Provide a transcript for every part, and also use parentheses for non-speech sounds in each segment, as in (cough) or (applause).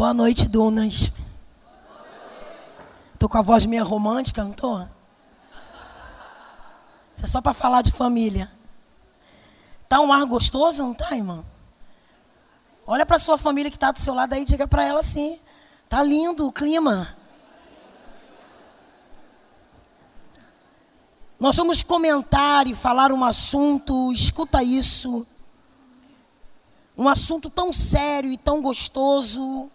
Boa noite, Dunas. Tô com a voz meio romântica, não tô? Isso é só para falar de família. Tá um ar gostoso, não tá, irmão? Olha para sua família que está do seu lado aí diga para ela assim: tá lindo o clima. Nós vamos comentar e falar um assunto, escuta isso. Um assunto tão sério e tão gostoso,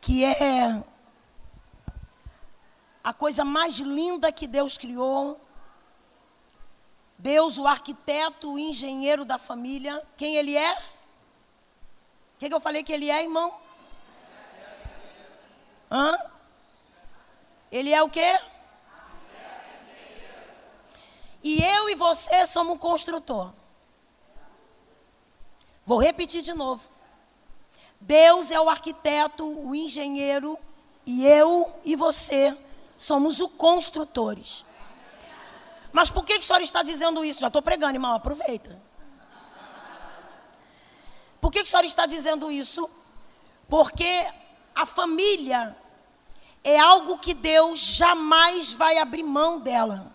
que é a coisa mais linda que Deus criou. Deus, o arquiteto, o engenheiro da família. Quem ele é? O que, que eu falei que ele é, irmão? Hã? Ele é o quê? E eu e você somos um construtor. Vou repetir de novo. Deus é o arquiteto, o engenheiro, e eu e você somos os construtores. Mas por que, a senhora está dizendo isso? Já estou pregando, irmão, aproveita. Por que, que a senhora está dizendo isso? Porque a família é algo que Deus jamais vai abrir mão dela.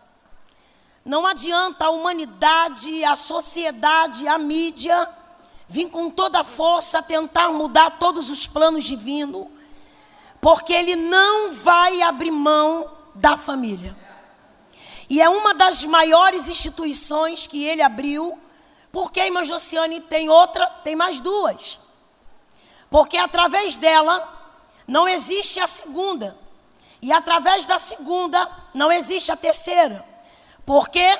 Não adianta a humanidade, a sociedade, a mídia vir com toda a força tentar mudar todos os planos divinos porque ele não vai abrir mão da família. E é uma das maiores instituições que ele abriu, porque a irmã Josiane tem outra, tem mais duas. Porque através dela não existe a segunda. E através da segunda não existe a terceira. Porque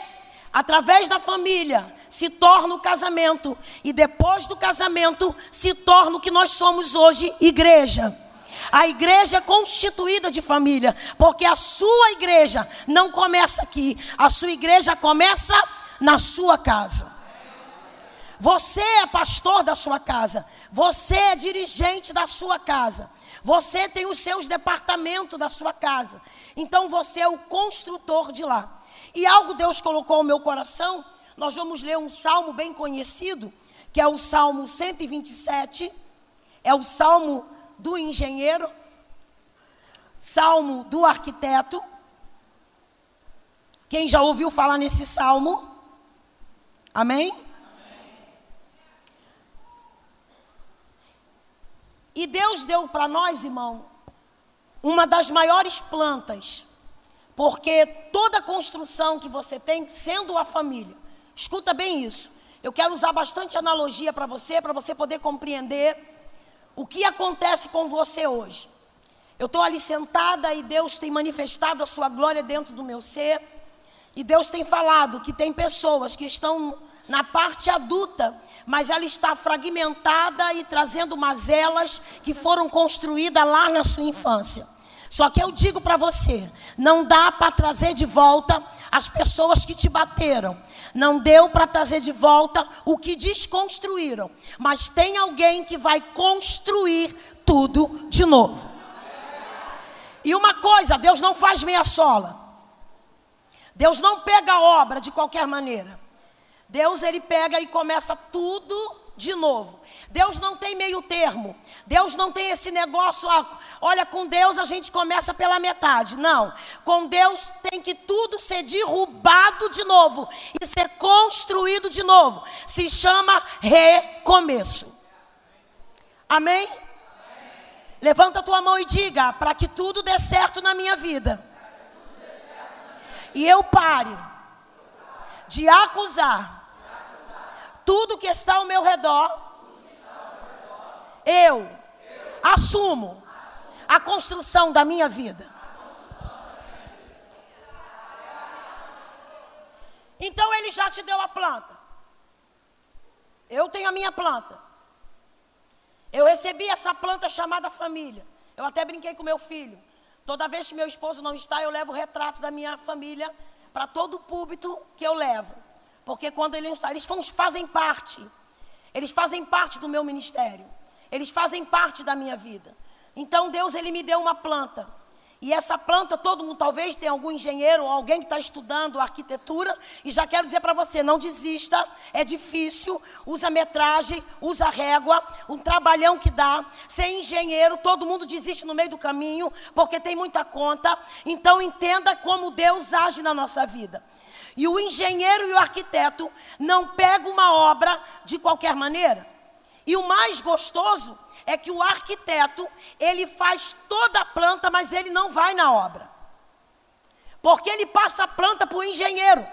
através da família se torna o casamento. E depois do casamento se torna o que nós somos hoje, igreja. A igreja é constituída de família, porque a sua igreja não começa aqui, a sua igreja começa na sua casa. Você é pastor da sua casa, você é dirigente da sua casa, você tem os seus departamentos da sua casa. Então você é o construtor de lá. E algo Deus colocou no meu coração, nós vamos ler um salmo bem conhecido, que é o Salmo 127, é o salmo do engenheiro, salmo do arquiteto. Quem já ouviu falar nesse salmo? Amém? Amém? E Deus deu para nós, irmão, uma das maiores plantas, porque toda construção que você tem, sendo a família, escuta bem isso. Eu quero usar bastante analogia para você, para você poder compreender o que acontece com você hoje? Eu estou ali sentada e Deus tem manifestado a sua glória dentro do meu ser. E Deus tem falado que tem pessoas que estão na parte adulta, mas ela está fragmentada e trazendo mazelas que foram construídas lá na sua infância. Só que eu digo para você, não dá para trazer de volta as pessoas que te bateram. Não deu para trazer de volta o que desconstruíram. Mas tem alguém que vai construir tudo de novo. E uma coisa, Deus não faz meia sola. Deus não pega a obra de qualquer maneira. Deus ele pega e começa tudo de novo. Deus não tem meio termo. Deus não tem esse negócio, ah, olha, com Deus a gente começa pela metade. Não. Com Deus tem que tudo ser derrubado de novo e ser construído de novo. Se chama recomeço. Amém? Amém. Levanta a tua mão e diga: para que tudo dê certo na minha vida. E eu pare de acusar tudo que está ao meu redor eu assumo a construção da minha vida. Então ele já te deu a planta. Eu tenho a minha planta. Eu recebi essa planta chamada família. Eu até brinquei com meu filho. Toda vez que meu esposo não está, eu levo o retrato da minha família para todo o púlpito que eu levo. Porque quando ele não está, eles fazem parte. Eles fazem parte do meu ministério. Eles fazem parte da minha vida. Então Deus ele me deu uma planta. E essa planta, todo mundo, talvez tenha algum engenheiro ou alguém que está estudando arquitetura, e já quero dizer para você, não desista, é difícil, usa metragem, usa régua, um trabalhão que dá. Ser engenheiro, todo mundo desiste no meio do caminho, porque tem muita conta. Então entenda como Deus age na nossa vida. E o engenheiro e o arquiteto não pegam uma obra de qualquer maneira. E o mais gostoso é que o arquiteto, ele faz toda a planta, mas ele não vai na obra. Porque ele passa a planta para o engenheiro.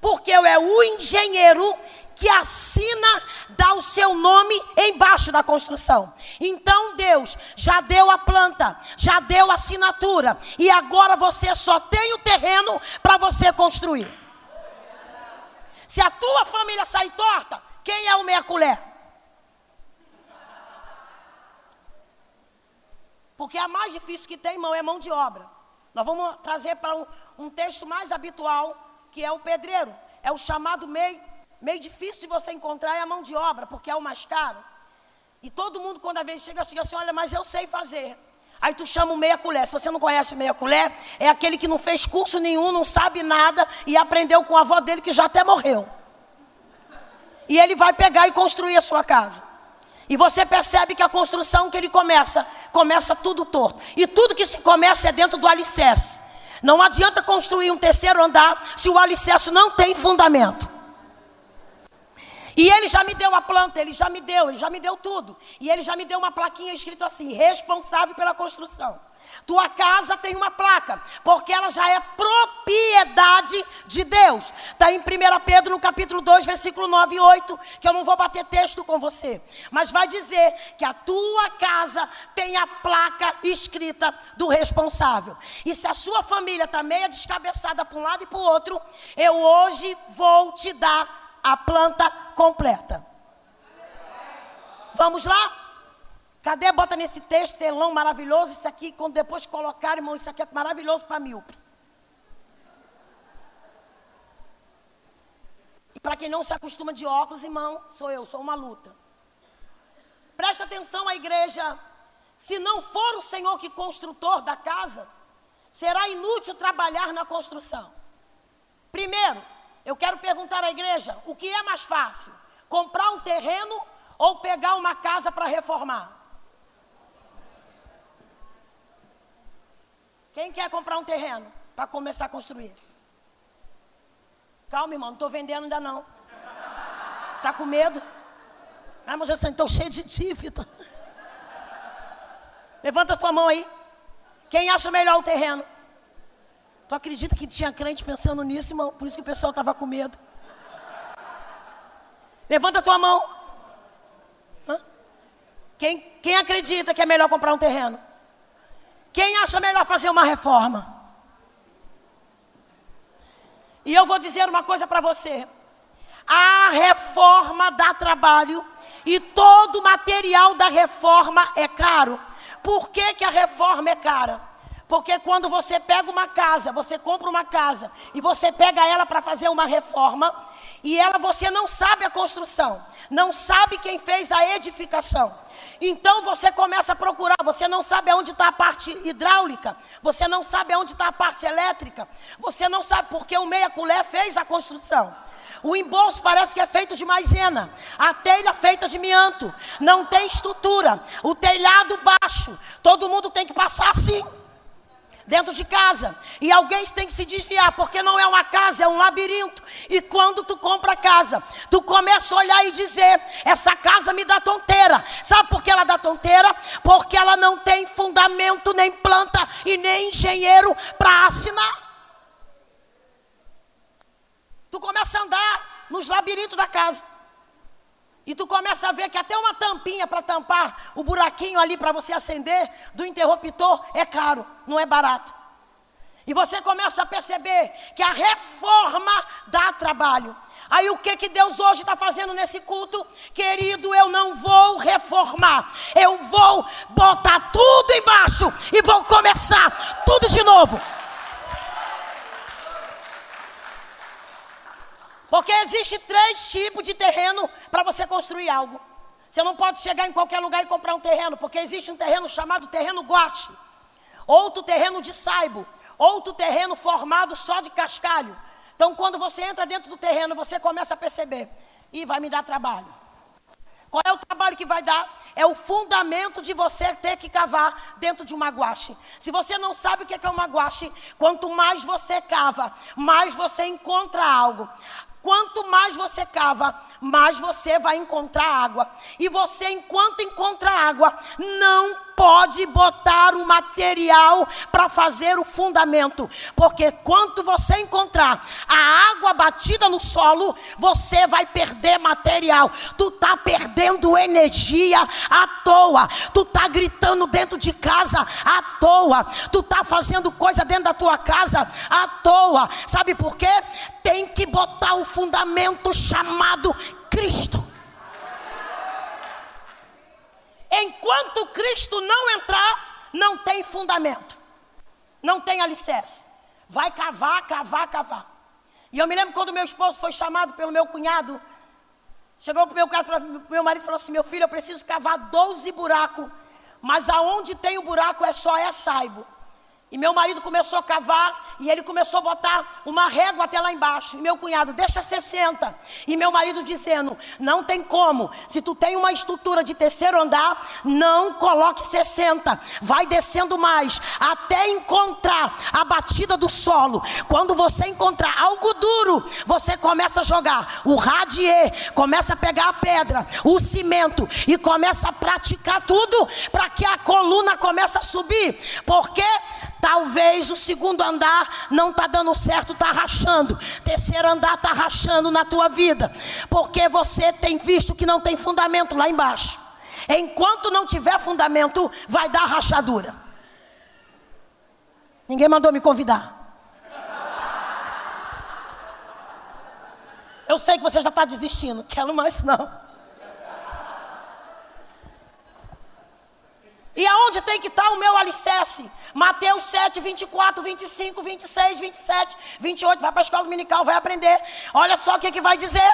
Porque é o engenheiro que assina, dá o seu nome embaixo da construção. Então Deus já deu a planta, já deu a assinatura, e agora você só tem o terreno para você construir. Se a tua família sair torta, quem é o meia colher? Porque a mais difícil que tem, irmão, é mão de obra. Nós vamos trazer para um, um, texto mais habitual, que é o pedreiro. É o chamado meio, meio difícil de você encontrar, é a mão de obra, porque é o mais caro. E todo mundo, quando a vez chega, chega assim, olha, mas eu sei fazer. Aí tu chama o meia colher. Se você não conhece o meia colher, é aquele que não fez curso nenhum, não sabe nada e aprendeu com a avó dele que já até morreu. E ele vai pegar e construir a sua casa. E você percebe que a construção que ele começa, começa tudo torto. E tudo que se começa é dentro do alicerce. Não adianta construir um terceiro andar se o alicerce não tem fundamento. E ele já me deu a planta, ele já me deu, ele já me deu tudo. E ele já me deu uma plaquinha escrito assim: responsável pela construção. Tua casa tem uma placa, porque ela já é propriedade de Deus. Está em 1 Pedro, no capítulo 2, versículo 9 e 8, que eu não vou bater texto com você. Mas vai dizer que a tua casa tem a placa escrita do responsável. E se a sua família está meia descabeçada para um lado e para o outro, eu hoje vou te dar a planta completa. Vamos lá? Cadê? Bota nesse texto, telão maravilhoso. Isso aqui, quando depois colocar, irmão, isso aqui é maravilhoso para míope. E para quem não se acostuma de óculos, irmão, sou eu, sou uma luta. Preste atenção à igreja. Se não for o Senhor que construtor da casa, será inútil trabalhar na construção. Primeiro, eu quero perguntar à igreja: o que é mais fácil? Comprar um terreno ou pegar uma casa para reformar? Quem quer comprar um terreno para começar a construir? Calma, irmão, não estou vendendo ainda não. Você está com medo? Ah, mas eu estou cheio de dívida. Levanta sua mão aí. Quem acha melhor o terreno? Tu acredita que tinha crente pensando nisso, irmão? Por isso que o pessoal estava com medo. Levanta tua mão. Hã? Quem, quem acredita que é melhor comprar um terreno? Quem acha melhor fazer uma reforma? E eu vou dizer uma coisa para você. A reforma dá trabalho e todo o material da reforma é caro. Por que, que a reforma é cara? Porque quando você pega uma casa, você compra uma casa e você pega ela para fazer uma reforma, e ela você não sabe a construção, não sabe quem fez a edificação. Então você começa a procurar, você não sabe aonde está a parte hidráulica, você não sabe aonde está a parte elétrica, você não sabe porque o meia colher fez a construção. O embolso parece que é feito de maisena, a telha feita de mianto, não tem estrutura, o telhado baixo, todo mundo tem que passar assim dentro de casa. E alguém tem que se desviar, porque não é uma casa, é um labirinto. E quando tu compra casa, tu começa a olhar e dizer: essa casa me dá tonteira. Sabe por que ela dá tonteira? Porque ela não tem fundamento, nem planta e nem engenheiro para assinar. Tu começa a andar nos labirintos da casa. E tu começa a ver que até uma tampinha para tampar o buraquinho ali para você acender do interruptor é caro, não é barato. E você começa a perceber que a reforma dá trabalho. Aí o que, que Deus hoje está fazendo nesse culto? Querido, eu não vou reformar. Eu vou botar tudo embaixo e vou começar tudo de novo. Porque existe três tipos de terreno para você construir algo. Você não pode chegar em qualquer lugar e comprar um terreno, porque existe um terreno chamado terreno guache. outro terreno de saibo, outro terreno formado só de cascalho. Então, quando você entra dentro do terreno, você começa a perceber, e vai me dar trabalho. Qual é o trabalho que vai dar? É o fundamento de você ter que cavar dentro de uma guache. Se você não sabe o que é uma guache, quanto mais você cava, mais você encontra algo. Quanto mais você cava, mais você vai encontrar água. E você, enquanto encontra água, não pode botar o material para fazer o fundamento. Porque quando você encontrar a água batida no solo, você vai perder material. Tu tá perdendo energia à toa. Tu tá gritando dentro de casa à toa. Tu tá fazendo coisa dentro da tua casa à toa. Sabe por quê? tem que botar o fundamento chamado Cristo. Enquanto Cristo não entrar, não tem fundamento, não tem alicerce. Vai cavar, cavar, cavar. E eu me lembro quando meu esposo foi chamado pelo meu cunhado, chegou para o meu, meu marido e falou assim: Meu filho, eu preciso cavar 12 buracos, mas aonde tem o buraco é só é saibo. E meu marido começou a cavar e ele começou a botar uma régua até lá embaixo. E meu cunhado, deixa 60. E meu marido dizendo: não tem como. Se tu tem uma estrutura de terceiro andar, não coloque 60. Vai descendo mais até encontrar a batida do solo. Quando você encontrar algo duro, você começa a jogar o radier, começa a pegar a pedra, o cimento e começa a praticar tudo para que a coluna comece a subir. Porque Talvez o segundo andar não está dando certo, está rachando. Terceiro andar está rachando na tua vida. Porque você tem visto que não tem fundamento lá embaixo. Enquanto não tiver fundamento, vai dar rachadura. Ninguém mandou me convidar. Eu sei que você já está desistindo. Quero mais não. E aonde tem que estar tá o meu alicerce? Mateus 7, 24, 25, 26, 27, 28. Vai para a escola dominical, vai aprender. Olha só o que, que vai dizer.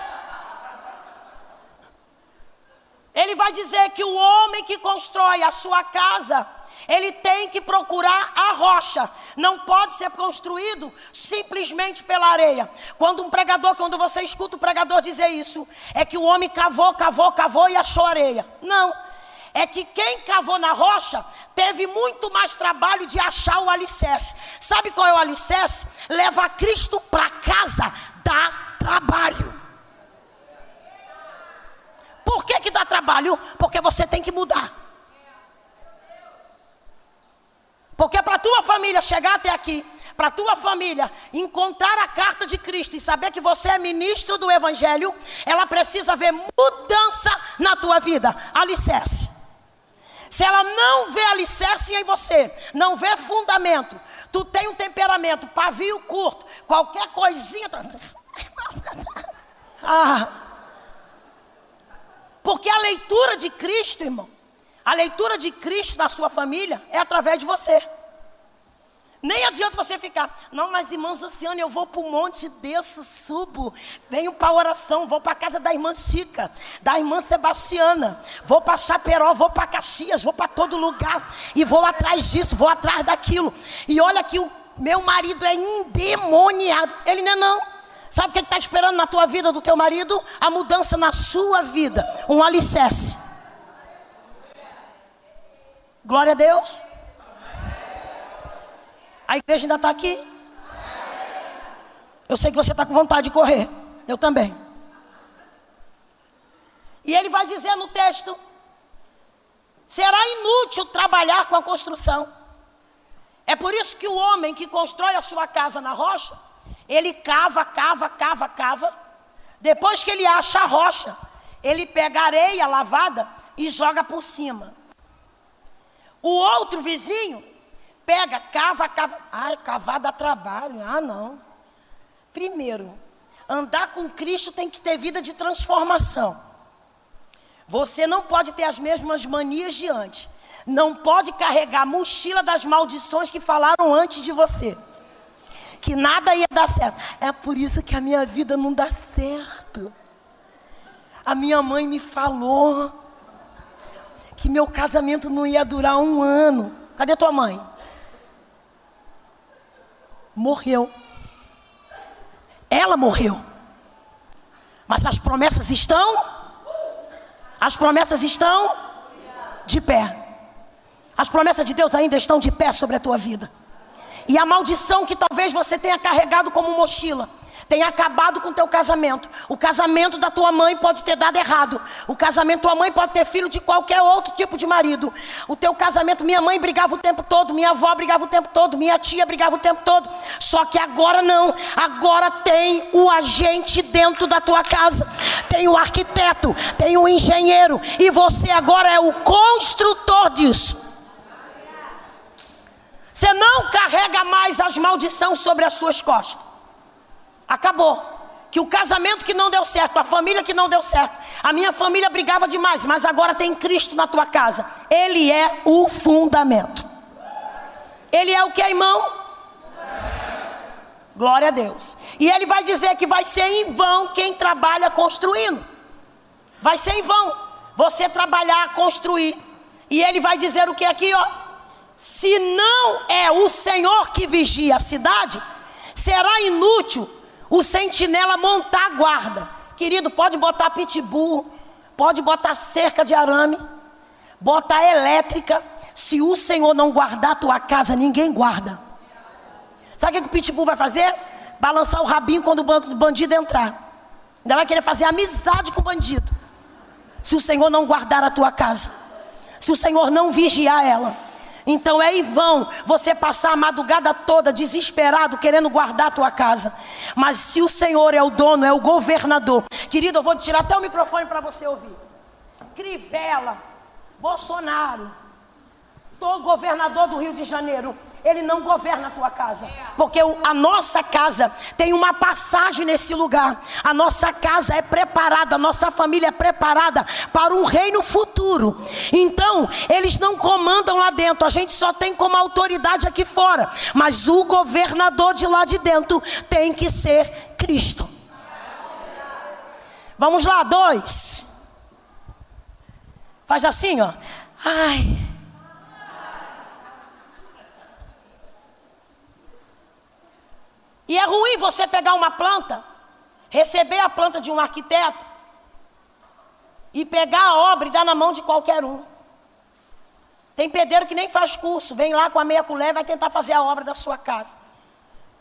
Ele vai dizer que o homem que constrói a sua casa, ele tem que procurar a rocha. Não pode ser construído simplesmente pela areia. Quando um pregador, quando você escuta o pregador dizer isso, é que o homem cavou, cavou, cavou e achou areia. Não é que quem cavou na rocha teve muito mais trabalho de achar o alicerce. Sabe qual é o alicerce? Leva Cristo para casa, dá trabalho. Por que, que dá trabalho? Porque você tem que mudar. Porque para tua família chegar até aqui, para tua família encontrar a carta de Cristo e saber que você é ministro do Evangelho, ela precisa ver mudança na tua vida. Alicerce. Se ela não vê alicerce em você, não vê fundamento, tu tem um temperamento, pavio curto, qualquer coisinha. Tá- (laughs) ah. Porque a leitura de Cristo, irmão, a leitura de Cristo na sua família é através de você. Nem adianta você ficar, não, mas irmã Luciana, eu vou para o monte, desço, subo, venho para a oração, vou para a casa da irmã Chica, da irmã Sebastiana, vou para Chaperó, vou para Caxias, vou para todo lugar, e vou atrás disso, vou atrás daquilo. E olha que o meu marido é endemoniado. Ele não é não. Sabe o que está esperando na tua vida do teu marido? A mudança na sua vida, um alicerce. Glória a Deus. A igreja ainda está aqui. Eu sei que você está com vontade de correr. Eu também. E ele vai dizer no texto: será inútil trabalhar com a construção. É por isso que o homem que constrói a sua casa na rocha, ele cava, cava, cava, cava. Depois que ele acha a rocha, ele pega areia lavada e joga por cima. O outro vizinho Pega, cava, cava. Ai, cavar dá trabalho. Ah, não. Primeiro, andar com Cristo tem que ter vida de transformação. Você não pode ter as mesmas manias de antes. Não pode carregar a mochila das maldições que falaram antes de você. Que nada ia dar certo. É por isso que a minha vida não dá certo. A minha mãe me falou que meu casamento não ia durar um ano. Cadê tua mãe? Morreu. Ela morreu. Mas as promessas estão? As promessas estão de pé. As promessas de Deus ainda estão de pé sobre a tua vida. E a maldição que talvez você tenha carregado como mochila tem acabado com o teu casamento. O casamento da tua mãe pode ter dado errado. O casamento da tua mãe pode ter filho de qualquer outro tipo de marido. O teu casamento, minha mãe brigava o tempo todo, minha avó brigava o tempo todo, minha tia brigava o tempo todo. Só que agora não. Agora tem o agente dentro da tua casa. Tem o arquiteto, tem o engenheiro e você agora é o construtor disso. Você não carrega mais as maldições sobre as suas costas. Acabou. Que o casamento que não deu certo, a família que não deu certo, a minha família brigava demais, mas agora tem Cristo na tua casa. Ele é o fundamento. Ele é o que, irmão? Glória a Deus. E ele vai dizer que vai ser em vão quem trabalha construindo. Vai ser em vão você trabalhar, construir. E ele vai dizer o que aqui, ó? Se não é o Senhor que vigia a cidade, será inútil o sentinela montar guarda. Querido, pode botar pitbull, pode botar cerca de arame, botar elétrica. Se o Senhor não guardar a tua casa, ninguém guarda. Sabe o que o pitbull vai fazer? Balançar o rabinho quando o bandido entrar. Ainda vai querer fazer amizade com o bandido. Se o Senhor não guardar a tua casa, se o Senhor não vigiar ela. Então é em vão você passar a madrugada toda desesperado, querendo guardar a tua casa. Mas se o Senhor é o dono, é o governador. Querido, eu vou tirar até o microfone para você ouvir. Crivella, Bolsonaro, todo governador do Rio de Janeiro, ele não governa a tua casa. Porque a nossa casa tem uma passagem nesse lugar. A nossa casa é preparada, a nossa família é preparada para um reino futuro. Então, eles não comandam lá dentro, a gente só tem como autoridade aqui fora. Mas o governador de lá de dentro tem que ser Cristo. Vamos lá, dois. Faz assim, ó. Ai. E é ruim você pegar uma planta, receber a planta de um arquiteto e pegar a obra e dar na mão de qualquer um. Tem pedreiro que nem faz curso, vem lá com a meia colher e vai tentar fazer a obra da sua casa.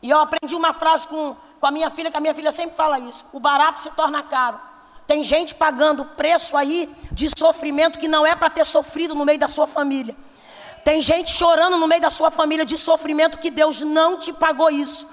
E eu aprendi uma frase com, com a minha filha, que a minha filha sempre fala isso: o barato se torna caro. Tem gente pagando preço aí de sofrimento que não é para ter sofrido no meio da sua família. Tem gente chorando no meio da sua família de sofrimento que Deus não te pagou isso.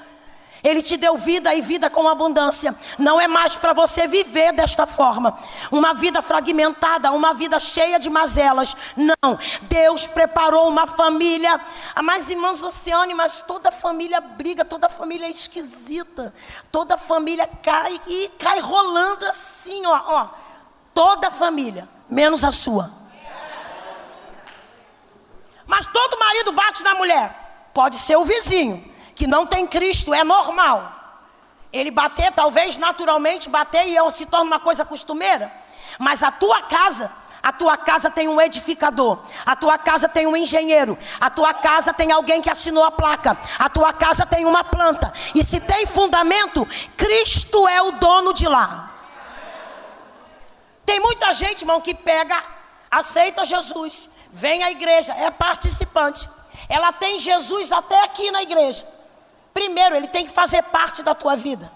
Ele te deu vida e vida com abundância. Não é mais para você viver desta forma. Uma vida fragmentada, uma vida cheia de mazelas. Não. Deus preparou uma família. Ah, mas irmãos Oceane, mas toda família briga, toda família é esquisita. Toda família cai e cai rolando assim, ó. ó. Toda família, menos a sua. Mas todo marido bate na mulher. Pode ser o vizinho que não tem Cristo, é normal. Ele bater, talvez naturalmente bater e se torna uma coisa costumeira. Mas a tua casa, a tua casa tem um edificador, a tua casa tem um engenheiro, a tua casa tem alguém que assinou a placa, a tua casa tem uma planta. E se tem fundamento, Cristo é o dono de lá. Tem muita gente, irmão, que pega, aceita Jesus, vem à igreja, é participante. Ela tem Jesus até aqui na igreja. Primeiro, ele tem que fazer parte da tua vida.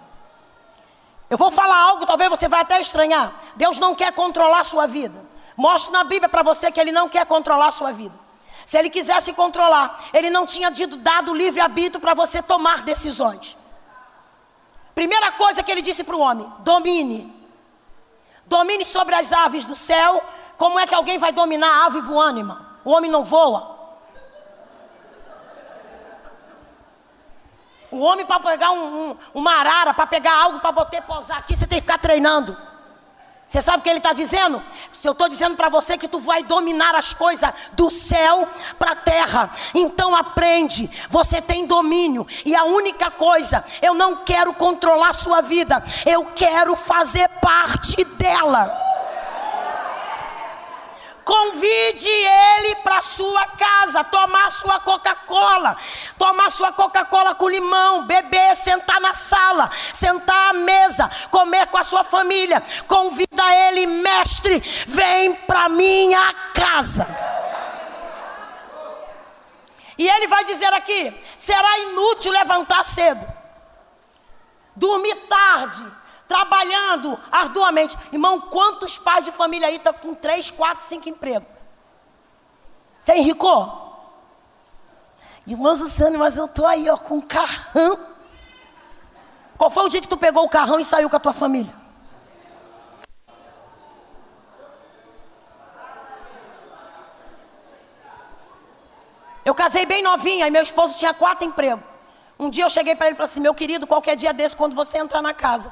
Eu vou falar algo, talvez você vai até estranhar. Deus não quer controlar a sua vida. Mostre na Bíblia para você que ele não quer controlar a sua vida. Se ele quisesse controlar, ele não tinha dado livre-arbítrio para você tomar decisões. Primeira coisa que ele disse para o homem: domine. Domine sobre as aves do céu. Como é que alguém vai dominar a ave voando, irmão? O homem não voa. O homem para pegar um, um, uma arara, para pegar algo para botar posar aqui, você tem que ficar treinando. Você sabe o que ele está dizendo? Se eu estou dizendo para você que tu vai dominar as coisas do céu para a terra, então aprende. Você tem domínio e a única coisa, eu não quero controlar sua vida, eu quero fazer parte dela. Convide ele para sua casa, tomar sua Coca-Cola, tomar sua Coca-Cola com limão, beber, sentar na sala, sentar à mesa, comer com a sua família. Convida ele, mestre, vem para minha casa. E ele vai dizer aqui: será inútil levantar cedo, dormir tarde, trabalhando arduamente. Irmão, quantos pais de família aí estão com três, quatro, cinco empregos? Você enricou? Irmã Luciane, mas eu estou aí ó, com um carrão. Qual foi o dia que tu pegou o carrão e saiu com a tua família? Eu casei bem novinha e meu esposo tinha quatro empregos. Um dia eu cheguei para ele e falei assim: meu querido, qualquer dia desse, quando você entrar na casa,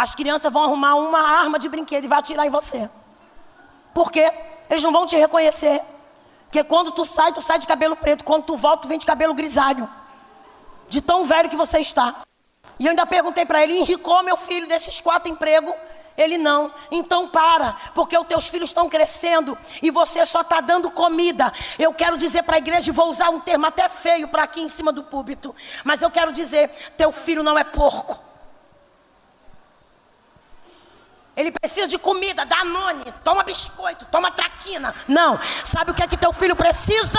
as crianças vão arrumar uma arma de brinquedo e vai atirar em você. Por quê? Eles não vão te reconhecer. Porque quando tu sai, tu sai de cabelo preto. Quando tu volta, tu vem de cabelo grisalho. De tão velho que você está. E eu ainda perguntei para ele: enricou meu filho desses quatro empregos? Ele não. Então para, porque os teus filhos estão crescendo e você só está dando comida. Eu quero dizer para a igreja, vou usar um termo até feio para aqui em cima do púlpito, mas eu quero dizer: teu filho não é porco. Ele precisa de comida, danone, toma biscoito, toma traquina. Não. Sabe o que é que teu filho precisa?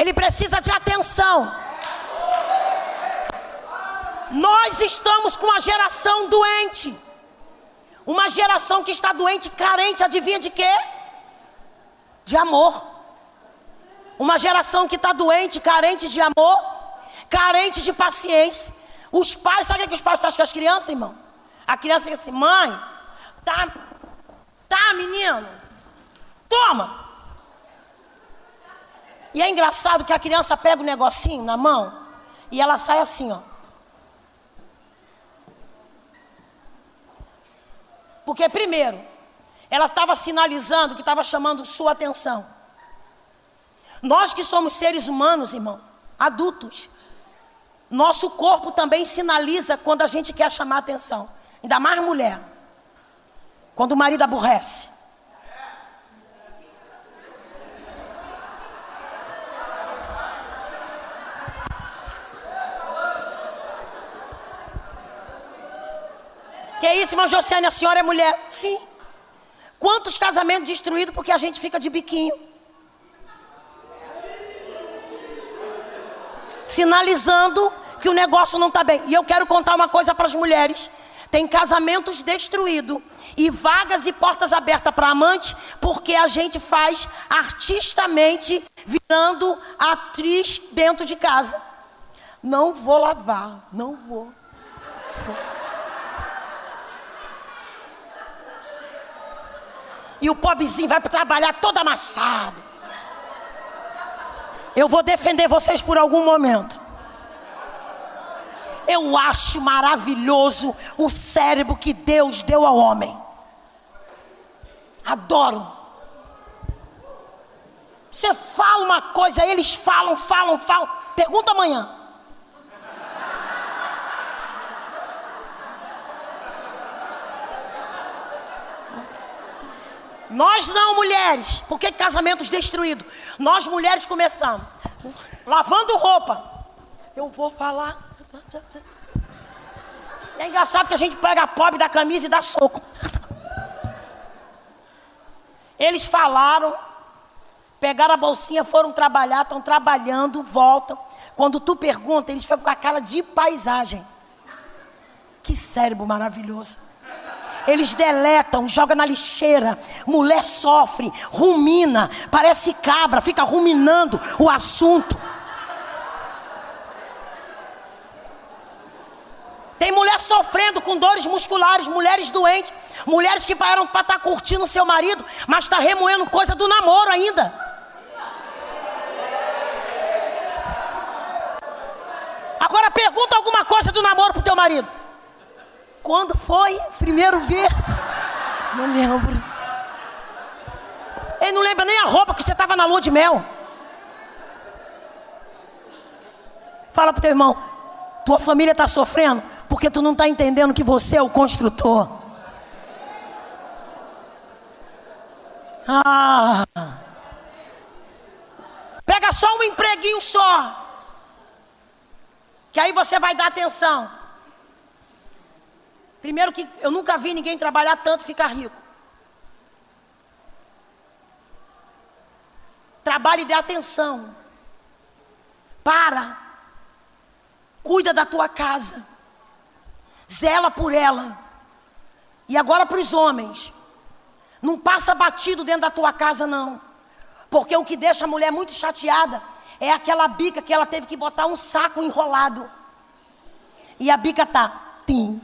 Ele precisa de atenção. Nós estamos com uma geração doente. Uma geração que está doente, carente, adivinha de quê? De amor. Uma geração que está doente, carente de amor, carente de paciência. Os pais, sabe o que os pais fazem com as crianças, irmão? A criança fica assim, mãe, tá, tá, menino, toma. E é engraçado que a criança pega o negocinho na mão e ela sai assim, ó. Porque, primeiro, ela estava sinalizando que estava chamando sua atenção. Nós que somos seres humanos, irmão, adultos, nosso corpo também sinaliza quando a gente quer chamar atenção. Ainda mais mulher. Quando o marido aborrece. Que isso, irmã Josiane, a senhora é mulher? Sim. Quantos casamentos destruídos porque a gente fica de biquinho? Sinalizando que o negócio não está bem. E eu quero contar uma coisa para as mulheres tem casamentos destruídos e vagas e portas abertas para amante, porque a gente faz artistamente virando atriz dentro de casa. Não vou lavar, não vou. E o pobrezinho vai trabalhar todo amassado. Eu vou defender vocês por algum momento. Eu acho maravilhoso o cérebro que Deus deu ao homem. Adoro. Você fala uma coisa, eles falam, falam, falam. Pergunta amanhã. Nós não, mulheres. Por que casamentos destruídos? Nós, mulheres, começamos. Lavando roupa. Eu vou falar é engraçado que a gente pega a pobre da camisa e dá soco. Eles falaram, pegaram a bolsinha, foram trabalhar, estão trabalhando, voltam. Quando tu pergunta, eles ficam com a cara de paisagem. Que cérebro maravilhoso. Eles deletam, jogam na lixeira. Mulher sofre, rumina, parece cabra, fica ruminando o assunto. Tem mulher sofrendo com dores musculares, mulheres doentes, mulheres que pararam para estar tá curtindo seu marido, mas está remoendo coisa do namoro ainda. Agora pergunta alguma coisa do namoro pro teu marido. Quando foi primeiro vez? Não lembro. Ele não lembra nem a roupa que você estava na lua de mel. Fala pro teu irmão, tua família está sofrendo? Porque tu não está entendendo que você é o construtor. Ah, pegar só um empreguinho só. Que aí você vai dar atenção. Primeiro que eu nunca vi ninguém trabalhar tanto e ficar rico. Trabalhe e dê atenção. Para. Cuida da tua casa. Zela por ela. E agora para os homens. Não passa batido dentro da tua casa, não. Porque o que deixa a mulher muito chateada é aquela bica que ela teve que botar um saco enrolado. E a bica tá. Tim.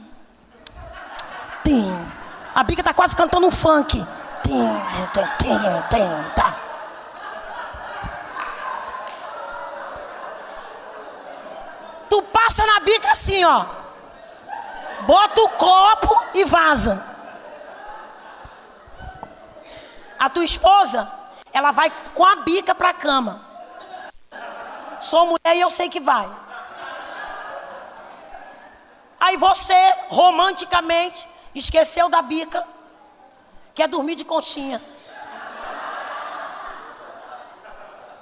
Tim. A bica tá quase cantando um funk. Tim, tim, tim, tim, tá. Tu passa na bica assim, ó. Bota o copo e vaza. A tua esposa, ela vai com a bica para a cama. Sou mulher e eu sei que vai. Aí você, romanticamente, esqueceu da bica, quer dormir de conchinha.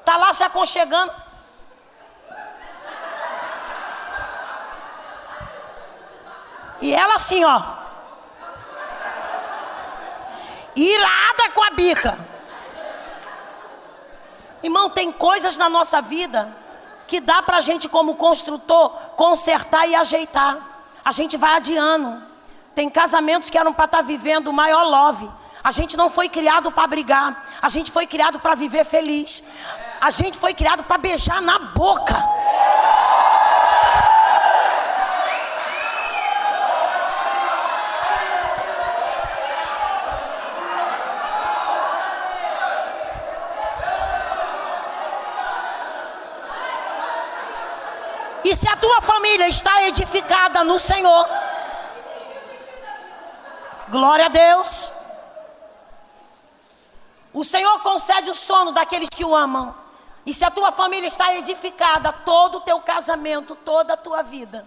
Tá lá se aconchegando. E ela assim, ó. Irada com a bica. Irmão, tem coisas na nossa vida que dá pra gente, como construtor, consertar e ajeitar. A gente vai adiando. Tem casamentos que eram para estar tá vivendo o maior love. A gente não foi criado para brigar. A gente foi criado para viver feliz. A gente foi criado para beijar na boca. E se a tua família está edificada no Senhor, glória a Deus. O Senhor concede o sono daqueles que o amam. E se a tua família está edificada, todo o teu casamento, toda a tua vida,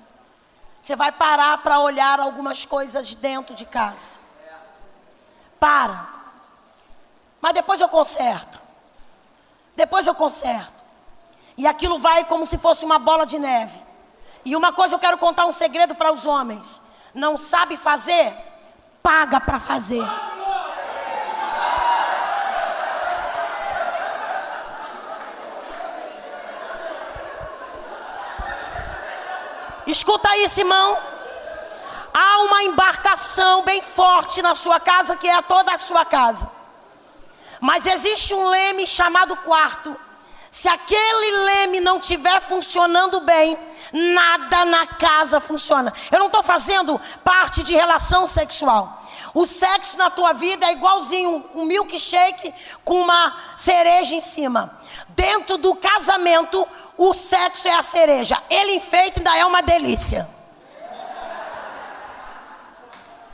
você vai parar para olhar algumas coisas dentro de casa. Para. Mas depois eu conserto. Depois eu conserto. E aquilo vai como se fosse uma bola de neve. E uma coisa eu quero contar um segredo para os homens: não sabe fazer, paga para fazer. Escuta aí, Simão. Há uma embarcação bem forte na sua casa, que é toda a sua casa. Mas existe um leme chamado quarto se aquele leme não estiver funcionando bem, nada na casa funciona. Eu não estou fazendo parte de relação sexual. O sexo na tua vida é igualzinho um milkshake com uma cereja em cima. Dentro do casamento, o sexo é a cereja. Ele enfeita ainda é uma delícia.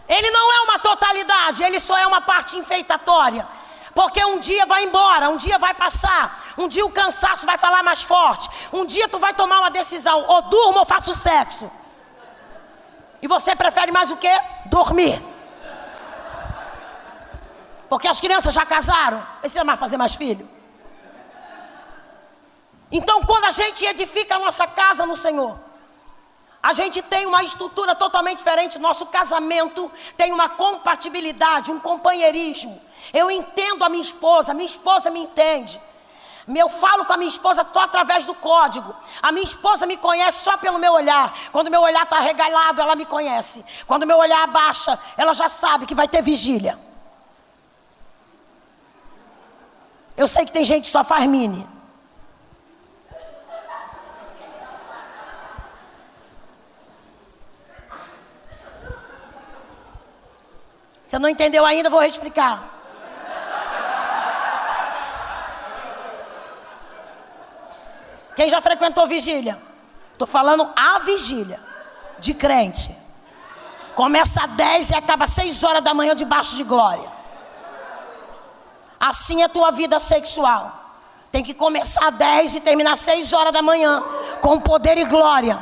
Ele não é uma totalidade, ele só é uma parte enfeitatória. Porque um dia vai embora, um dia vai passar, um dia o cansaço vai falar mais forte, um dia tu vai tomar uma decisão, ou durmo ou faço sexo. E você prefere mais o que? Dormir. Porque as crianças já casaram, precisa mais fazer mais filho. Então, quando a gente edifica a nossa casa no Senhor, a gente tem uma estrutura totalmente diferente. Nosso casamento tem uma compatibilidade, um companheirismo. Eu entendo a minha esposa, a minha esposa me entende. Eu falo com a minha esposa só através do código. A minha esposa me conhece só pelo meu olhar. Quando meu olhar está regalado, ela me conhece. Quando meu olhar abaixa, ela já sabe que vai ter vigília. Eu sei que tem gente que só faz mini. Você não entendeu ainda, vou explicar. Quem já frequentou vigília? Estou falando a vigília de crente. Começa às 10 e acaba às 6 horas da manhã debaixo de glória. Assim é tua vida sexual. Tem que começar às 10 e terminar às 6 horas da manhã, com poder e glória.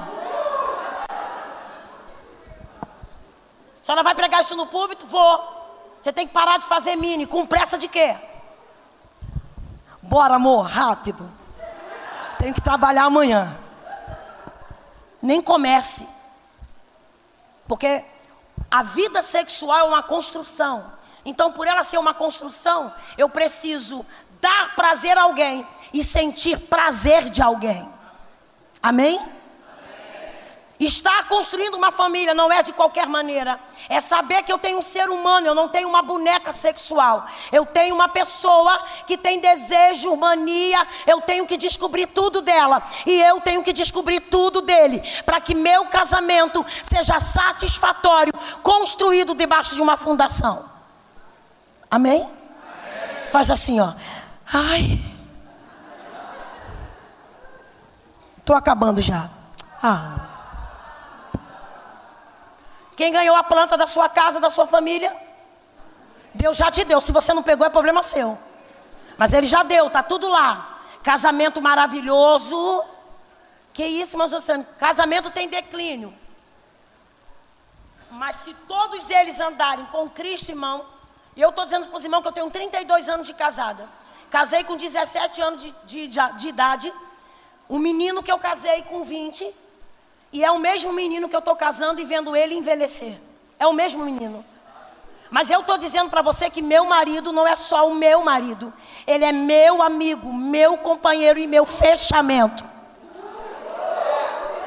A senhora vai pregar isso no púlpito? Vou. Você tem que parar de fazer mini. Com pressa de quê? Bora, amor, rápido. Tenho que trabalhar amanhã. Nem comece. Porque a vida sexual é uma construção. Então, por ela ser uma construção, eu preciso dar prazer a alguém e sentir prazer de alguém. Amém? Estar construindo uma família não é de qualquer maneira. É saber que eu tenho um ser humano, eu não tenho uma boneca sexual. Eu tenho uma pessoa que tem desejo, mania, eu tenho que descobrir tudo dela. E eu tenho que descobrir tudo dele. Para que meu casamento seja satisfatório, construído debaixo de uma fundação. Amém? Amém. Faz assim, ó. Ai. Estou acabando já. Ah. Quem ganhou a planta da sua casa, da sua família? Deus já te deu. Se você não pegou, é problema seu. Mas Ele já deu, tá tudo lá. Casamento maravilhoso. Que isso, mas você, casamento tem declínio. Mas se todos eles andarem com Cristo, irmão, e eu estou dizendo para os irmãos que eu tenho 32 anos de casada. Casei com 17 anos de, de, de, de idade. O menino que eu casei com 20 e é o mesmo menino que eu estou casando e vendo ele envelhecer. É o mesmo menino. Mas eu estou dizendo para você que meu marido não é só o meu marido. Ele é meu amigo, meu companheiro e meu fechamento.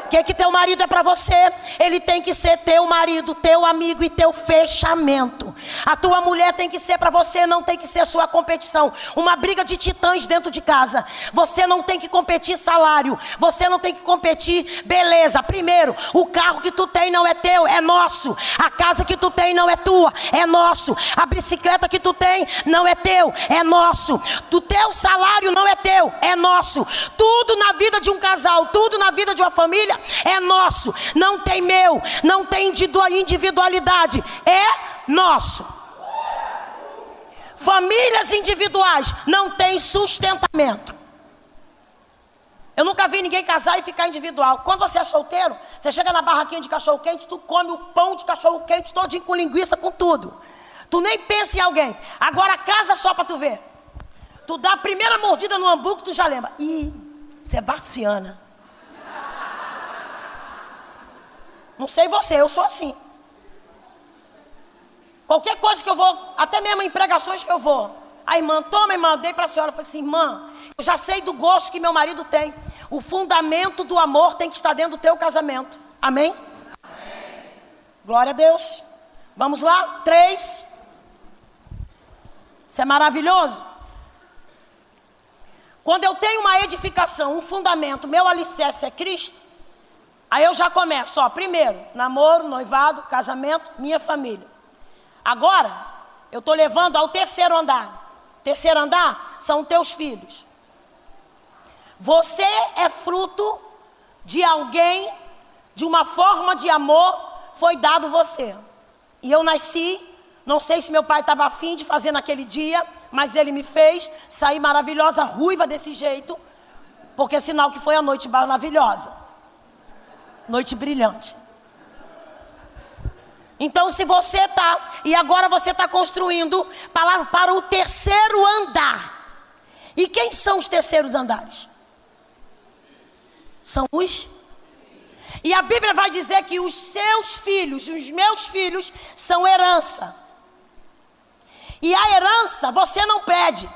Que, que teu marido é para você? Ele tem que ser teu marido, teu amigo e teu fechamento. A tua mulher tem que ser para você, não tem que ser sua competição. Uma briga de titãs dentro de casa. Você não tem que competir salário. Você não tem que competir beleza. Primeiro, o carro que tu tem não é teu, é nosso. A casa que tu tem não é tua, é nosso. A bicicleta que tu tem não é teu, é nosso. O teu salário não é teu, é nosso. Tudo na vida de um casal, tudo na vida de uma família é nosso, não tem meu, não tem individualidade, é nosso. Famílias individuais não têm sustentamento. Eu nunca vi ninguém casar e ficar individual. Quando você é solteiro, você chega na barraquinha de cachorro quente, tu come o pão de cachorro quente todinho com linguiça, com tudo. Tu nem pensa em alguém. Agora casa só para tu ver. Tu dá a primeira mordida no hambúrguer, tu já lembra. Ih, Sebastiana. Não sei você, eu sou assim. Qualquer coisa que eu vou, até mesmo em pregações que eu vou. A irmã, toma, irmã, dei para a senhora. Eu falei assim, irmã, eu já sei do gosto que meu marido tem. O fundamento do amor tem que estar dentro do teu casamento. Amém? Amém. Glória a Deus. Vamos lá? Três. Isso é maravilhoso. Quando eu tenho uma edificação, um fundamento, meu alicerce é Cristo. Aí eu já começo, ó, primeiro, namoro, noivado, casamento, minha família. Agora, eu estou levando ao terceiro andar. Terceiro andar são teus filhos. Você é fruto de alguém, de uma forma de amor, foi dado você. E eu nasci, não sei se meu pai estava afim de fazer naquele dia, mas ele me fez sair maravilhosa, ruiva desse jeito, porque sinal que foi a noite maravilhosa noite brilhante. Então, se você está, e agora você está construindo para, para o terceiro andar. E quem são os terceiros andares? São os. E a Bíblia vai dizer que os seus filhos, os meus filhos, são herança. E a herança você não pede.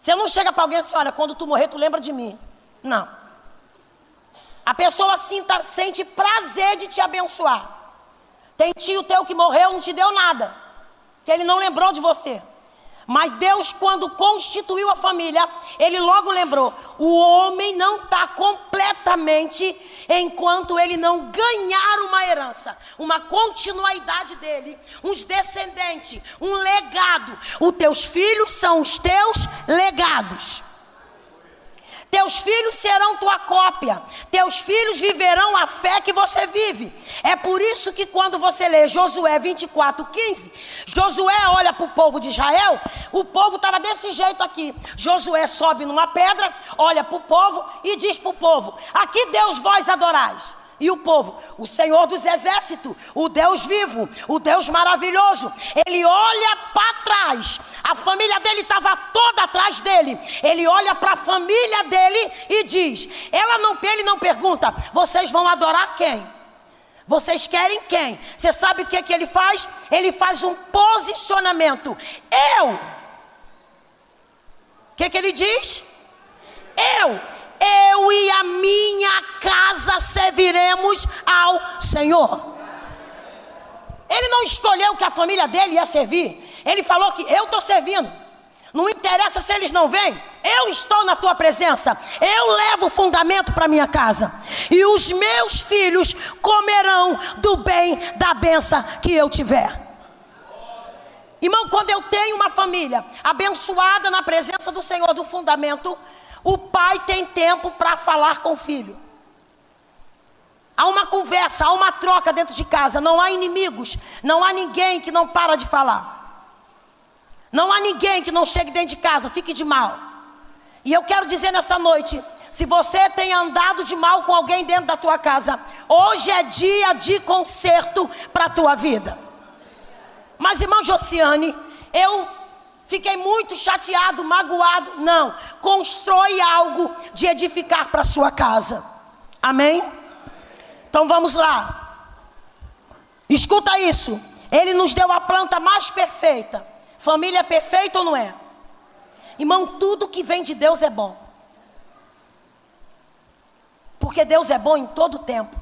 Você não chega para alguém assim, olha, quando tu morrer, tu lembra de mim. Não. A pessoa sinta, sente prazer de te abençoar. Tem tio teu que morreu, não te deu nada, que ele não lembrou de você. Mas Deus, quando constituiu a família, Ele logo lembrou: o homem não está completamente enquanto ele não ganhar uma herança, uma continuidade dele, uns descendentes, um legado. Os teus filhos são os teus legados. Teus filhos serão tua cópia. Teus filhos viverão a fé que você vive. É por isso que quando você lê Josué 24, 15, Josué olha para o povo de Israel, o povo estava desse jeito aqui. Josué sobe numa pedra, olha para o povo e diz para o povo: Aqui Deus vós adorais. E o povo, o Senhor dos exércitos, o Deus vivo, o Deus maravilhoso, ele olha para trás. A família dele estava toda atrás dele, ele olha para a família dele e diz: ela não, ele não pergunta, vocês vão adorar quem? Vocês querem quem? Você sabe o que, que ele faz? Ele faz um posicionamento. Eu. O que, que ele diz? Eu, eu e a minha casa serviremos ao Senhor. Ele não escolheu que a família dele ia servir. Ele falou que eu estou servindo. Não interessa se eles não vêm, eu estou na tua presença. Eu levo o fundamento para minha casa. E os meus filhos comerão do bem da benção que eu tiver. Irmão, quando eu tenho uma família abençoada na presença do Senhor do fundamento, o pai tem tempo para falar com o filho. Há uma conversa, há uma troca dentro de casa, não há inimigos, não há ninguém que não para de falar. Não há ninguém que não chegue dentro de casa, fique de mal. E eu quero dizer nessa noite, se você tem andado de mal com alguém dentro da tua casa, hoje é dia de conserto para a tua vida. Mas irmão Josiane, eu fiquei muito chateado, magoado. Não, constrói algo de edificar para a sua casa. Amém? Então vamos lá. Escuta isso. Ele nos deu a planta mais perfeita Família é perfeita ou não é? Irmão, tudo que vem de Deus é bom. Porque Deus é bom em todo tempo.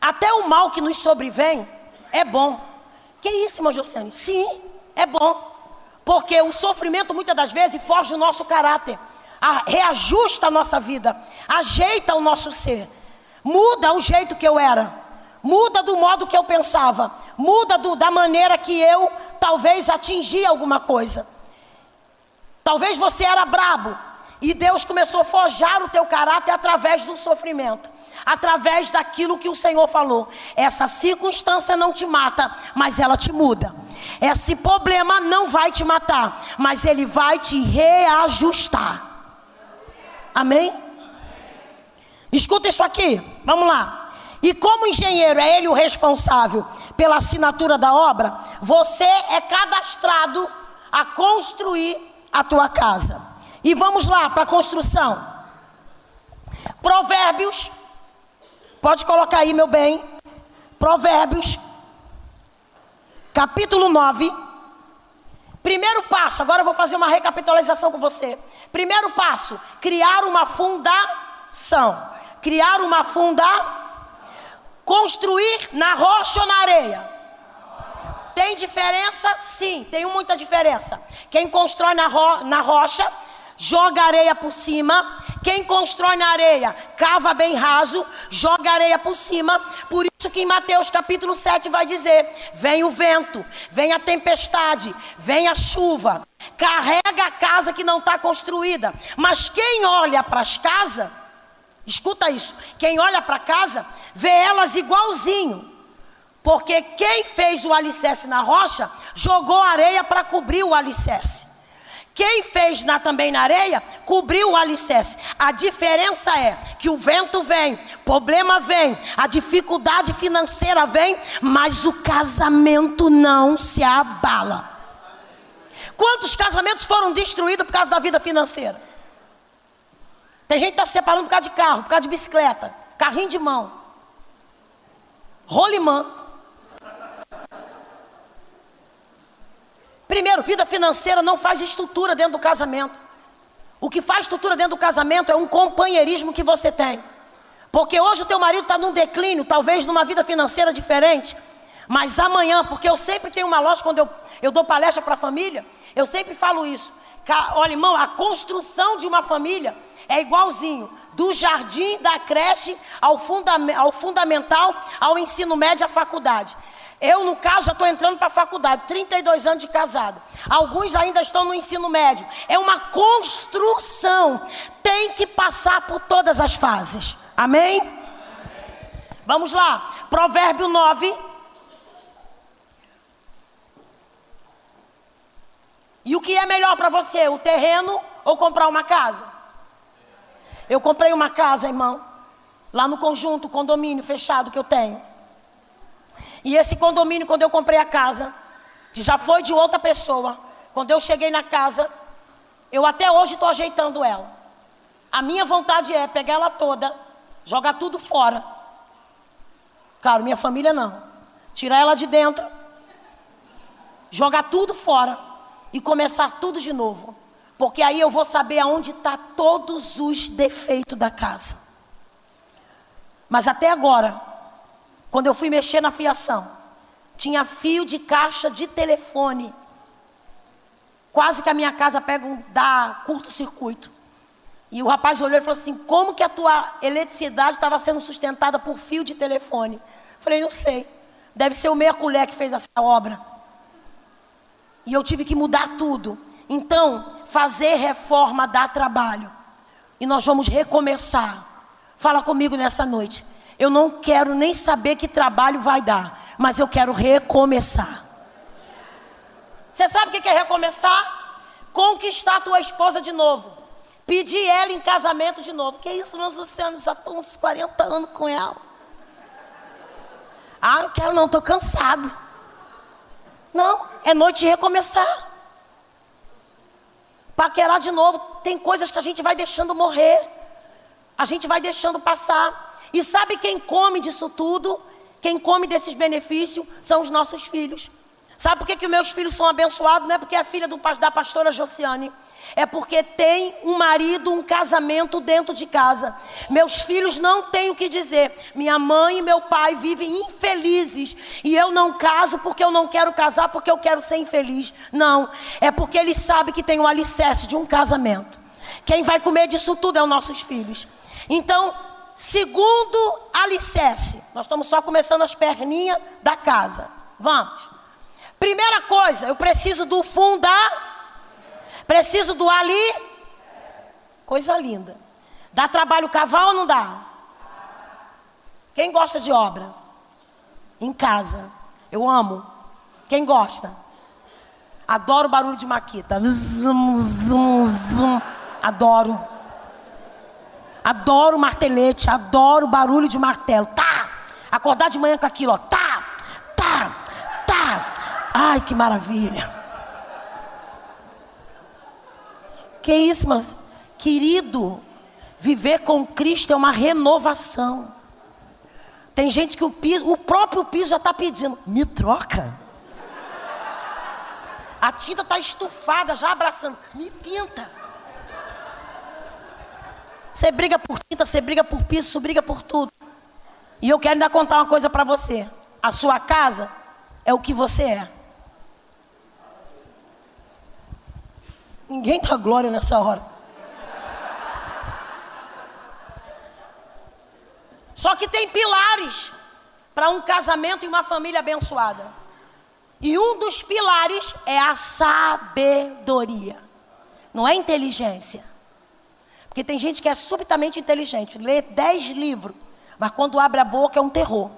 Até o mal que nos sobrevém é bom. Que isso, irmão Josiane? Sim, é bom. Porque o sofrimento muitas das vezes forja o nosso caráter, a, reajusta a nossa vida, ajeita o nosso ser, muda o jeito que eu era, muda do modo que eu pensava, muda do, da maneira que eu talvez atingir alguma coisa. Talvez você era brabo e Deus começou a forjar o teu caráter através do sofrimento, através daquilo que o Senhor falou. Essa circunstância não te mata, mas ela te muda. Esse problema não vai te matar, mas ele vai te reajustar. Amém? Escuta isso aqui, vamos lá. E como engenheiro é ele o responsável pela assinatura da obra, você é cadastrado a construir a tua casa. E vamos lá para a construção. Provérbios, pode colocar aí, meu bem. Provérbios, capítulo 9. Primeiro passo, agora eu vou fazer uma recapitalização com você. Primeiro passo, criar uma fundação. Criar uma fundação Construir na rocha ou na areia? Tem diferença? Sim, tem muita diferença. Quem constrói na, ro na rocha, joga areia por cima. Quem constrói na areia, cava bem raso, joga areia por cima. Por isso que em Mateus capítulo 7 vai dizer: vem o vento, vem a tempestade, vem a chuva, carrega a casa que não está construída. Mas quem olha para as casas, Escuta isso. Quem olha para casa vê elas igualzinho. Porque quem fez o alicerce na rocha jogou areia para cobrir o alicerce. Quem fez na, também na areia cobriu o alicerce. A diferença é que o vento vem, problema vem, a dificuldade financeira vem, mas o casamento não se abala. Quantos casamentos foram destruídos por causa da vida financeira? Tem gente que está separando por causa de carro, por causa de bicicleta, carrinho de mão, rolimã. Primeiro, vida financeira não faz estrutura dentro do casamento. O que faz estrutura dentro do casamento é um companheirismo que você tem. Porque hoje o teu marido está num declínio, talvez numa vida financeira diferente. Mas amanhã, porque eu sempre tenho uma loja quando eu, eu dou palestra para a família, eu sempre falo isso. Olha, irmão, a construção de uma família é igualzinho. Do jardim, da creche, ao, funda ao fundamental, ao ensino médio, à faculdade. Eu, no caso, já estou entrando para a faculdade, 32 anos de casado. Alguns ainda estão no ensino médio. É uma construção. Tem que passar por todas as fases. Amém? Vamos lá. Provérbio 9. E o que é melhor para você, o terreno ou comprar uma casa? Eu comprei uma casa, irmão, lá no conjunto, condomínio fechado que eu tenho. E esse condomínio, quando eu comprei a casa, que já foi de outra pessoa, Quando eu cheguei na casa, eu até hoje estou ajeitando ela. A minha vontade é pegar ela toda, jogar tudo fora. Claro, minha família não. Tirar ela de dentro, jogar tudo fora e começar tudo de novo. Porque aí eu vou saber aonde está todos os defeitos da casa. Mas até agora, quando eu fui mexer na fiação, tinha fio de caixa de telefone. Quase que a minha casa pega um dá curto-circuito. E o rapaz olhou e falou assim: Como que a tua eletricidade estava sendo sustentada por fio de telefone? Falei: Não sei. Deve ser o meia colher que fez essa obra. E eu tive que mudar tudo. Então, fazer reforma dá trabalho. E nós vamos recomeçar. Fala comigo nessa noite. Eu não quero nem saber que trabalho vai dar, mas eu quero recomeçar. Você sabe o que é recomeçar? Conquistar a tua esposa de novo. Pedir ela em casamento de novo. Que isso, meus oceanos, já estão uns 40 anos com ela. Ah, não quero não, estou cansado. Não, é noite de recomeçar. Paquerar de novo. Tem coisas que a gente vai deixando morrer. A gente vai deixando passar. E sabe quem come disso tudo? Quem come desses benefícios são os nossos filhos. Sabe por que, que meus filhos são abençoados? Não é porque é filha do, da pastora Josiane. É porque tem um marido, um casamento dentro de casa. Meus filhos não têm o que dizer. Minha mãe e meu pai vivem infelizes. E eu não caso porque eu não quero casar, porque eu quero ser infeliz. Não. É porque eles sabem que tem o alicerce de um casamento. Quem vai comer disso tudo é os nossos filhos. Então, segundo alicerce, nós estamos só começando as perninhas da casa. Vamos. Primeira coisa, eu preciso do fundar Preciso do ali. Coisa linda. Dá trabalho cavar ou não dá? Quem gosta de obra? Em casa. Eu amo. Quem gosta? Adoro barulho de maquita. Zum, zum, zum. Adoro. Adoro martelete, adoro barulho de martelo. Tá! Acordar de manhã com aquilo, ó. Tá! Tá! Tá! Ai, que maravilha. Que isso, mas querido, viver com Cristo é uma renovação. Tem gente que o, piso, o próprio piso já está pedindo, me troca. A tinta está estufada, já abraçando, me pinta. Você briga por tinta, você briga por piso, você briga por tudo. E eu quero ainda contar uma coisa para você. A sua casa é o que você é. Ninguém dá glória nessa hora. Só que tem pilares para um casamento e uma família abençoada. E um dos pilares é a sabedoria. Não é inteligência. Porque tem gente que é subitamente inteligente, lê dez livros, mas quando abre a boca é um terror.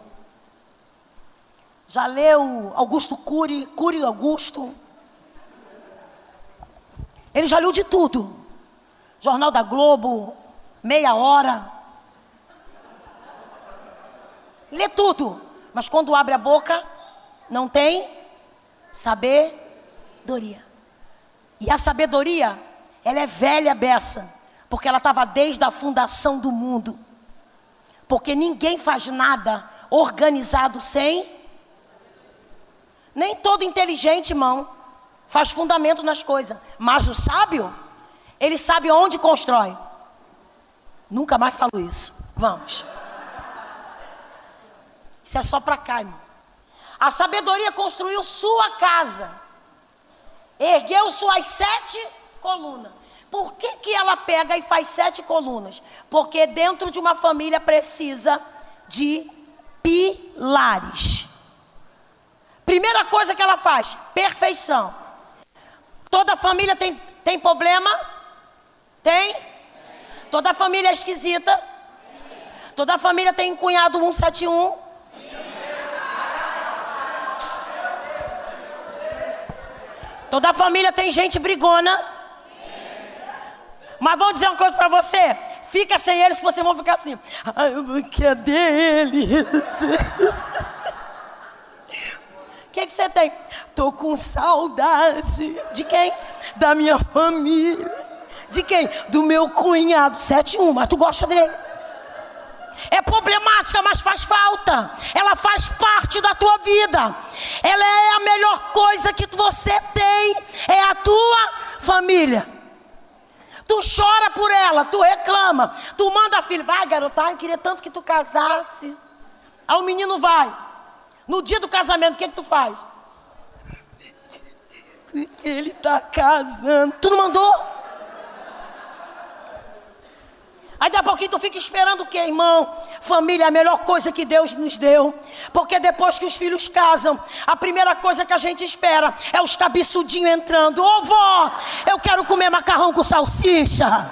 Já leu Augusto Cury, Cury Augusto, ele já leu de tudo. Jornal da Globo, meia hora. Lê tudo. Mas quando abre a boca, não tem sabedoria. E a sabedoria, ela é velha beça. Porque ela estava desde a fundação do mundo. Porque ninguém faz nada organizado sem. Nem todo inteligente, irmão, faz fundamento nas coisas. Mas o sábio, ele sabe onde constrói. Nunca mais falo isso. Vamos. Isso é só para cá, irmão. A sabedoria construiu sua casa. Ergueu suas sete colunas. Por que, que ela pega e faz sete colunas? Porque dentro de uma família precisa de pilares. Primeira coisa que ela faz: perfeição. Toda família tem, tem problema? Tem? Toda família é esquisita? Toda família tem cunhado 171? Toda família tem gente brigona? Mas vou dizer uma coisa para você. Fica sem eles que vocês vão ficar assim. Ai, eu não quero dele. (laughs) que, que você tem? Tô com saudade. De quem? Da minha família. De quem? Do meu cunhado. Sete um, mas tu gosta dele. É problemática, mas faz falta. Ela faz parte da tua vida. Ela é a melhor coisa que você tem. É a tua família. Tu chora por ela, tu reclama, tu manda a filha, vai garota, eu queria tanto que tu casasse. Aí o menino vai. No dia do casamento, o que, que tu faz? Ele está casando. Tu não mandou? Aí daqui a pouquinho tu fica esperando o quê, irmão? Família é a melhor coisa que Deus nos deu. Porque depois que os filhos casam, a primeira coisa que a gente espera é os cabeçudinhos entrando. Ô vó, eu quero comer macarrão com salsicha.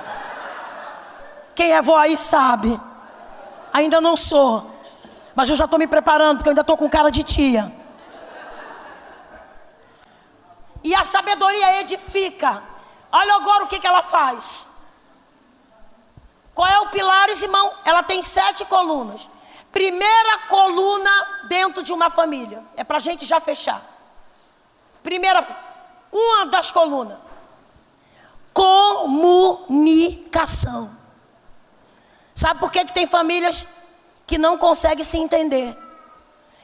Quem é vó aí sabe. Ainda não sou. Mas eu já estou me preparando, porque eu ainda estou com cara de tia. E a sabedoria edifica. Olha agora o que, que ela faz. Qual é o pilares, irmão? Ela tem sete colunas. Primeira coluna dentro de uma família. É para a gente já fechar. Primeira, uma das colunas. Comunicação. Sabe por que, que tem famílias que não conseguem se entender?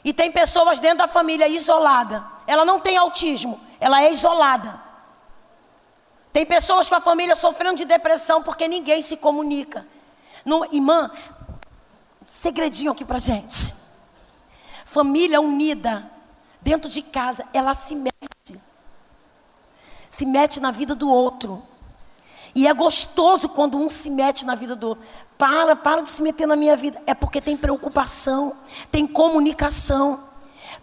E tem pessoas dentro da família isolada. Ela não tem autismo, ela é isolada. Tem pessoas com a família sofrendo de depressão porque ninguém se comunica. Não, irmã, segredinho aqui pra gente. Família unida, dentro de casa, ela se mete. Se mete na vida do outro. E é gostoso quando um se mete na vida do outro. Para, para de se meter na minha vida. É porque tem preocupação, tem comunicação.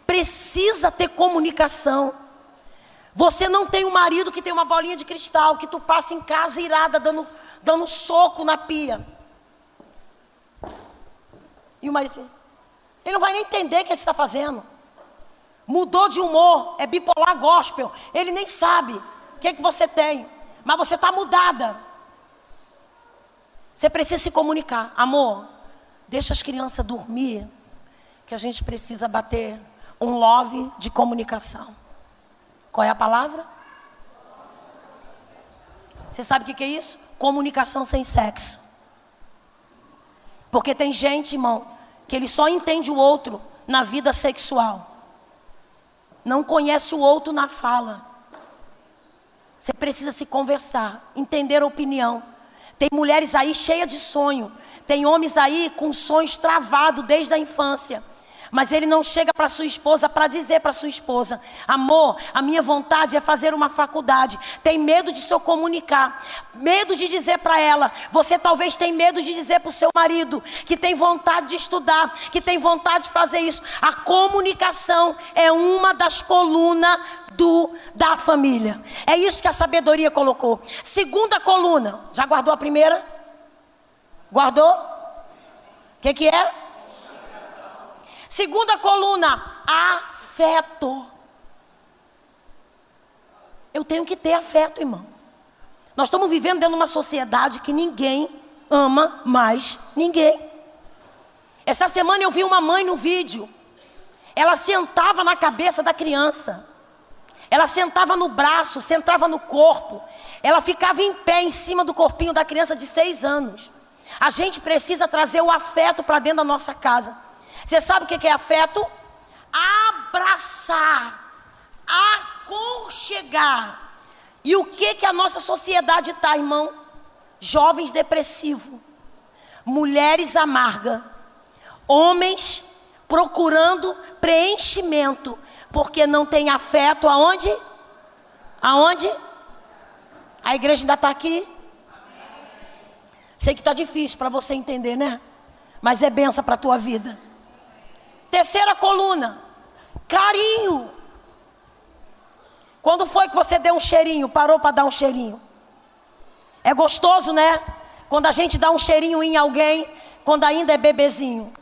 Precisa ter comunicação. Você não tem um marido que tem uma bolinha de cristal, que tu passa em casa irada, dando, dando soco na pia. E o marido, ele não vai nem entender o que ele está fazendo. Mudou de humor, é bipolar gospel. Ele nem sabe o que, é que você tem. Mas você está mudada. Você precisa se comunicar. Amor, deixa as crianças dormir. Que a gente precisa bater um love de comunicação. Qual é a palavra? Você sabe o que é isso? Comunicação sem sexo. Porque tem gente, irmão, que ele só entende o outro na vida sexual. Não conhece o outro na fala. Você precisa se conversar, entender a opinião. Tem mulheres aí cheias de sonho. Tem homens aí com sonhos travados desde a infância. Mas ele não chega para sua esposa para dizer para sua esposa: amor, a minha vontade é fazer uma faculdade. Tem medo de se comunicar, medo de dizer para ela. Você talvez tem medo de dizer para o seu marido que tem vontade de estudar, que tem vontade de fazer isso. A comunicação é uma das colunas do da família. É isso que a sabedoria colocou. Segunda coluna, já guardou a primeira? Guardou? O que, que é? Segunda coluna, afeto. Eu tenho que ter afeto, irmão. Nós estamos vivendo dentro de uma sociedade que ninguém ama mais ninguém. Essa semana eu vi uma mãe no vídeo. Ela sentava na cabeça da criança. Ela sentava no braço, sentava no corpo. Ela ficava em pé em cima do corpinho da criança de seis anos. A gente precisa trazer o afeto para dentro da nossa casa. Você sabe o que é afeto? Abraçar, aconchegar. E o que que a nossa sociedade está, irmão? Jovens depressivos, mulheres amargas, homens procurando preenchimento, porque não tem afeto aonde? Aonde? A igreja ainda está aqui? Sei que está difícil para você entender, né? Mas é benção para a tua vida. Terceira coluna, carinho. Quando foi que você deu um cheirinho, parou para dar um cheirinho? É gostoso, né? Quando a gente dá um cheirinho em alguém, quando ainda é bebezinho.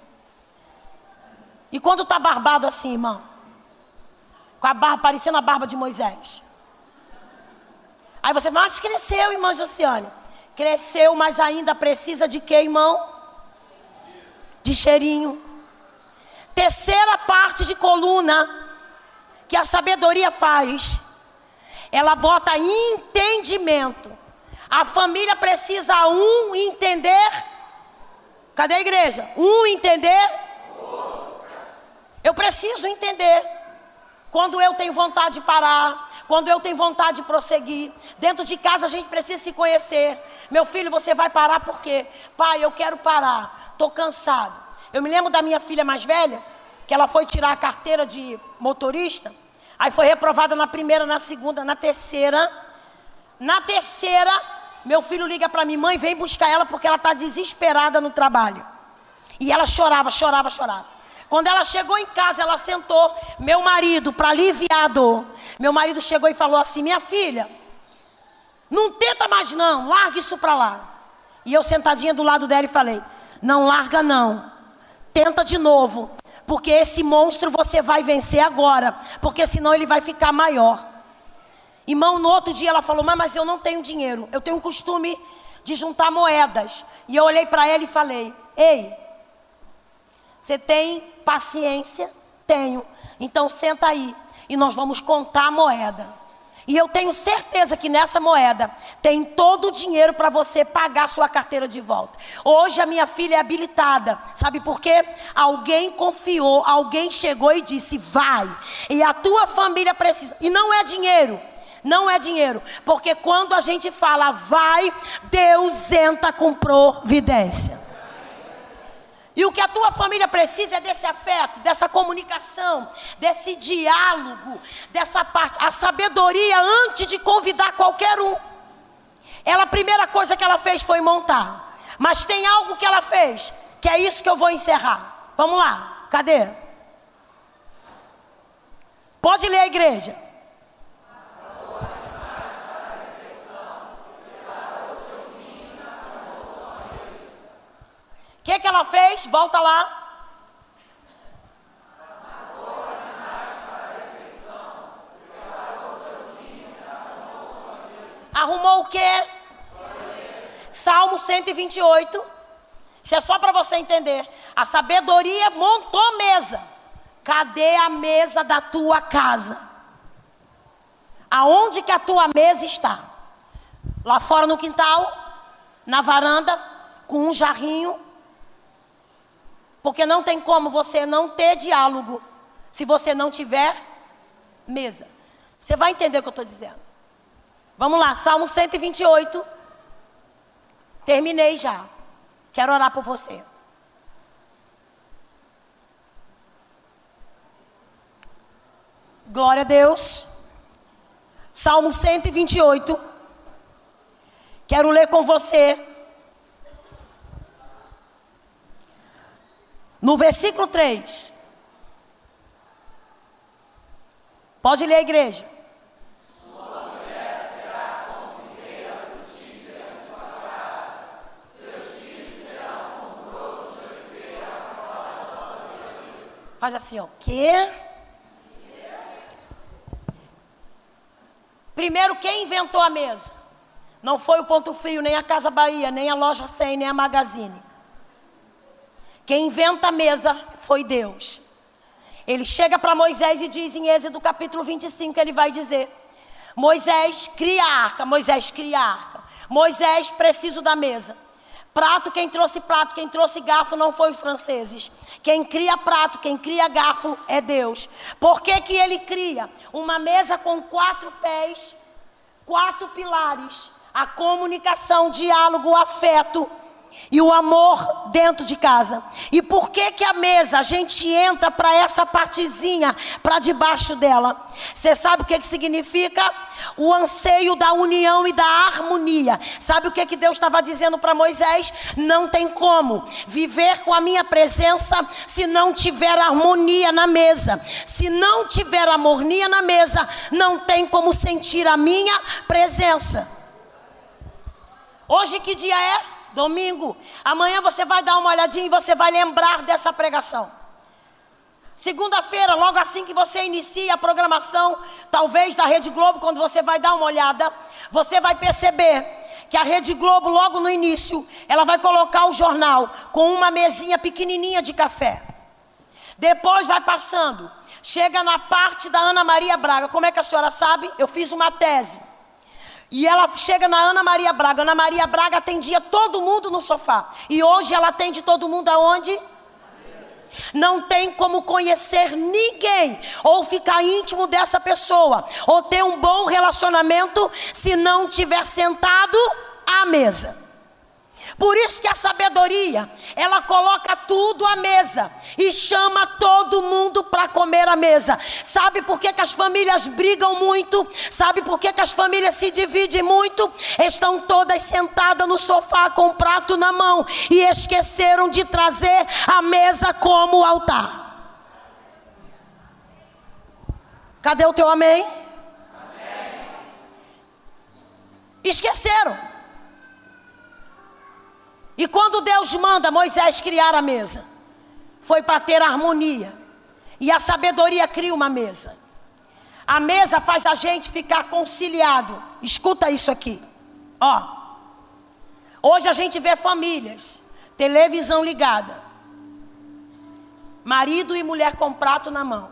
E quando tá barbado assim, irmão? Com a barba parecendo a barba de Moisés. Aí você, mas cresceu, irmã Josiane. Cresceu, mas ainda precisa de quê, irmão? De cheirinho terceira parte de coluna que a sabedoria faz? Ela bota entendimento. A família precisa um entender. Cadê a igreja? Um entender. Eu preciso entender. Quando eu tenho vontade de parar, quando eu tenho vontade de prosseguir. Dentro de casa a gente precisa se conhecer. Meu filho, você vai parar por quê? Pai, eu quero parar. Estou cansado. Eu me lembro da minha filha mais velha, que ela foi tirar a carteira de motorista. Aí foi reprovada na primeira, na segunda, na terceira. Na terceira, meu filho liga para mim, mãe, vem buscar ela porque ela está desesperada no trabalho. E ela chorava, chorava, chorava. Quando ela chegou em casa, ela sentou. Meu marido, para aliviar a dor, meu marido chegou e falou assim: Minha filha, não tenta mais não, larga isso para lá. E eu sentadinha do lado dela e falei: Não larga não, tenta de novo, porque esse monstro você vai vencer agora, porque senão ele vai ficar maior. Irmão, no outro dia ela falou: Mas eu não tenho dinheiro, eu tenho um costume de juntar moedas. E eu olhei para ela e falei: Ei, você tem paciência? Tenho. Então senta aí e nós vamos contar a moeda. E eu tenho certeza que nessa moeda tem todo o dinheiro para você pagar sua carteira de volta. Hoje a minha filha é habilitada. Sabe por quê? Alguém confiou, alguém chegou e disse: vai. E a tua família precisa. E não é dinheiro. Não é dinheiro. Porque quando a gente fala vai, Deus entra com providência. E o que a tua família precisa é desse afeto, dessa comunicação, desse diálogo, dessa parte. A sabedoria antes de convidar qualquer um. Ela, a primeira coisa que ela fez foi montar. Mas tem algo que ela fez, que é isso que eu vou encerrar. Vamos lá, cadê? Pode ler a igreja. O que, que ela fez? Volta lá. Arrumou o quê? Salmo 128. Isso é só para você entender. A sabedoria montou mesa. Cadê a mesa da tua casa? Aonde que a tua mesa está? Lá fora no quintal, na varanda, com um jarrinho porque não tem como você não ter diálogo se você não tiver mesa. Você vai entender o que eu estou dizendo. Vamos lá, Salmo 128. Terminei já. Quero orar por você. Glória a Deus. Salmo 128. Quero ler com você No versículo 3. Pode ler a igreja. Faz assim, ó. Que? Primeiro, quem inventou a mesa? Não foi o Ponto Frio, nem a Casa Bahia, nem a Loja 100, nem a Magazine. Quem inventa a mesa foi Deus. Ele chega para Moisés e diz em Êxodo capítulo 25, ele vai dizer: Moisés cria a arca, Moisés cria a arca. Moisés preciso da mesa. Prato, quem trouxe prato, quem trouxe garfo não foi os franceses. Quem cria prato, quem cria garfo é Deus. Por que, que ele cria? Uma mesa com quatro pés, quatro pilares. A comunicação, diálogo, afeto e o amor dentro de casa. E por que que a mesa a gente entra para essa partezinha, para debaixo dela? Você sabe o que que significa? O anseio da união e da harmonia. Sabe o que que Deus estava dizendo para Moisés? Não tem como viver com a minha presença se não tiver harmonia na mesa. Se não tiver harmonia na mesa, não tem como sentir a minha presença. Hoje que dia é? Domingo. Amanhã você vai dar uma olhadinha e você vai lembrar dessa pregação. Segunda-feira, logo assim que você inicia a programação, talvez da Rede Globo, quando você vai dar uma olhada, você vai perceber que a Rede Globo, logo no início, ela vai colocar o jornal com uma mesinha pequenininha de café. Depois vai passando Chega na parte da Ana Maria Braga. Como é que a senhora sabe? Eu fiz uma tese. E ela chega na Ana Maria Braga. Ana Maria Braga atendia todo mundo no sofá. E hoje ela atende todo mundo aonde? Não tem como conhecer ninguém ou ficar íntimo dessa pessoa ou ter um bom relacionamento se não tiver sentado à mesa. Por isso que a sabedoria, ela coloca tudo à mesa e chama todo mundo para comer à mesa. Sabe por que, que as famílias brigam muito? Sabe por que, que as famílias se dividem muito? Estão todas sentadas no sofá com o prato na mão e esqueceram de trazer a mesa como altar. Cadê o teu amém? amém. Esqueceram. E quando Deus manda Moisés criar a mesa, foi para ter harmonia. E a sabedoria cria uma mesa. A mesa faz a gente ficar conciliado. Escuta isso aqui. Ó. Hoje a gente vê famílias, televisão ligada. Marido e mulher com prato na mão.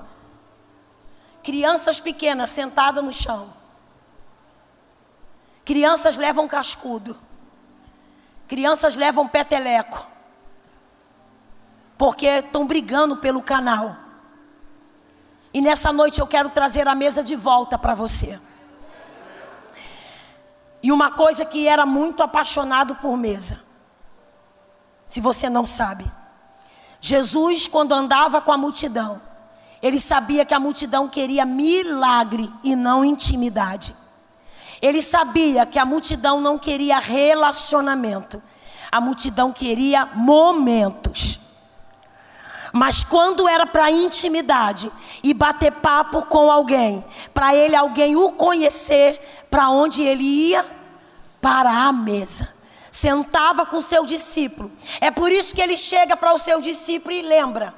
Crianças pequenas sentadas no chão. Crianças levam cascudo. Crianças levam peteleco. Porque estão brigando pelo canal. E nessa noite eu quero trazer a mesa de volta para você. E uma coisa que era muito apaixonado por mesa. Se você não sabe. Jesus, quando andava com a multidão, ele sabia que a multidão queria milagre e não intimidade. Ele sabia que a multidão não queria relacionamento, a multidão queria momentos. Mas quando era para intimidade e bater papo com alguém, para ele alguém o conhecer, para onde ele ia? Para a mesa. Sentava com seu discípulo. É por isso que ele chega para o seu discípulo e lembra.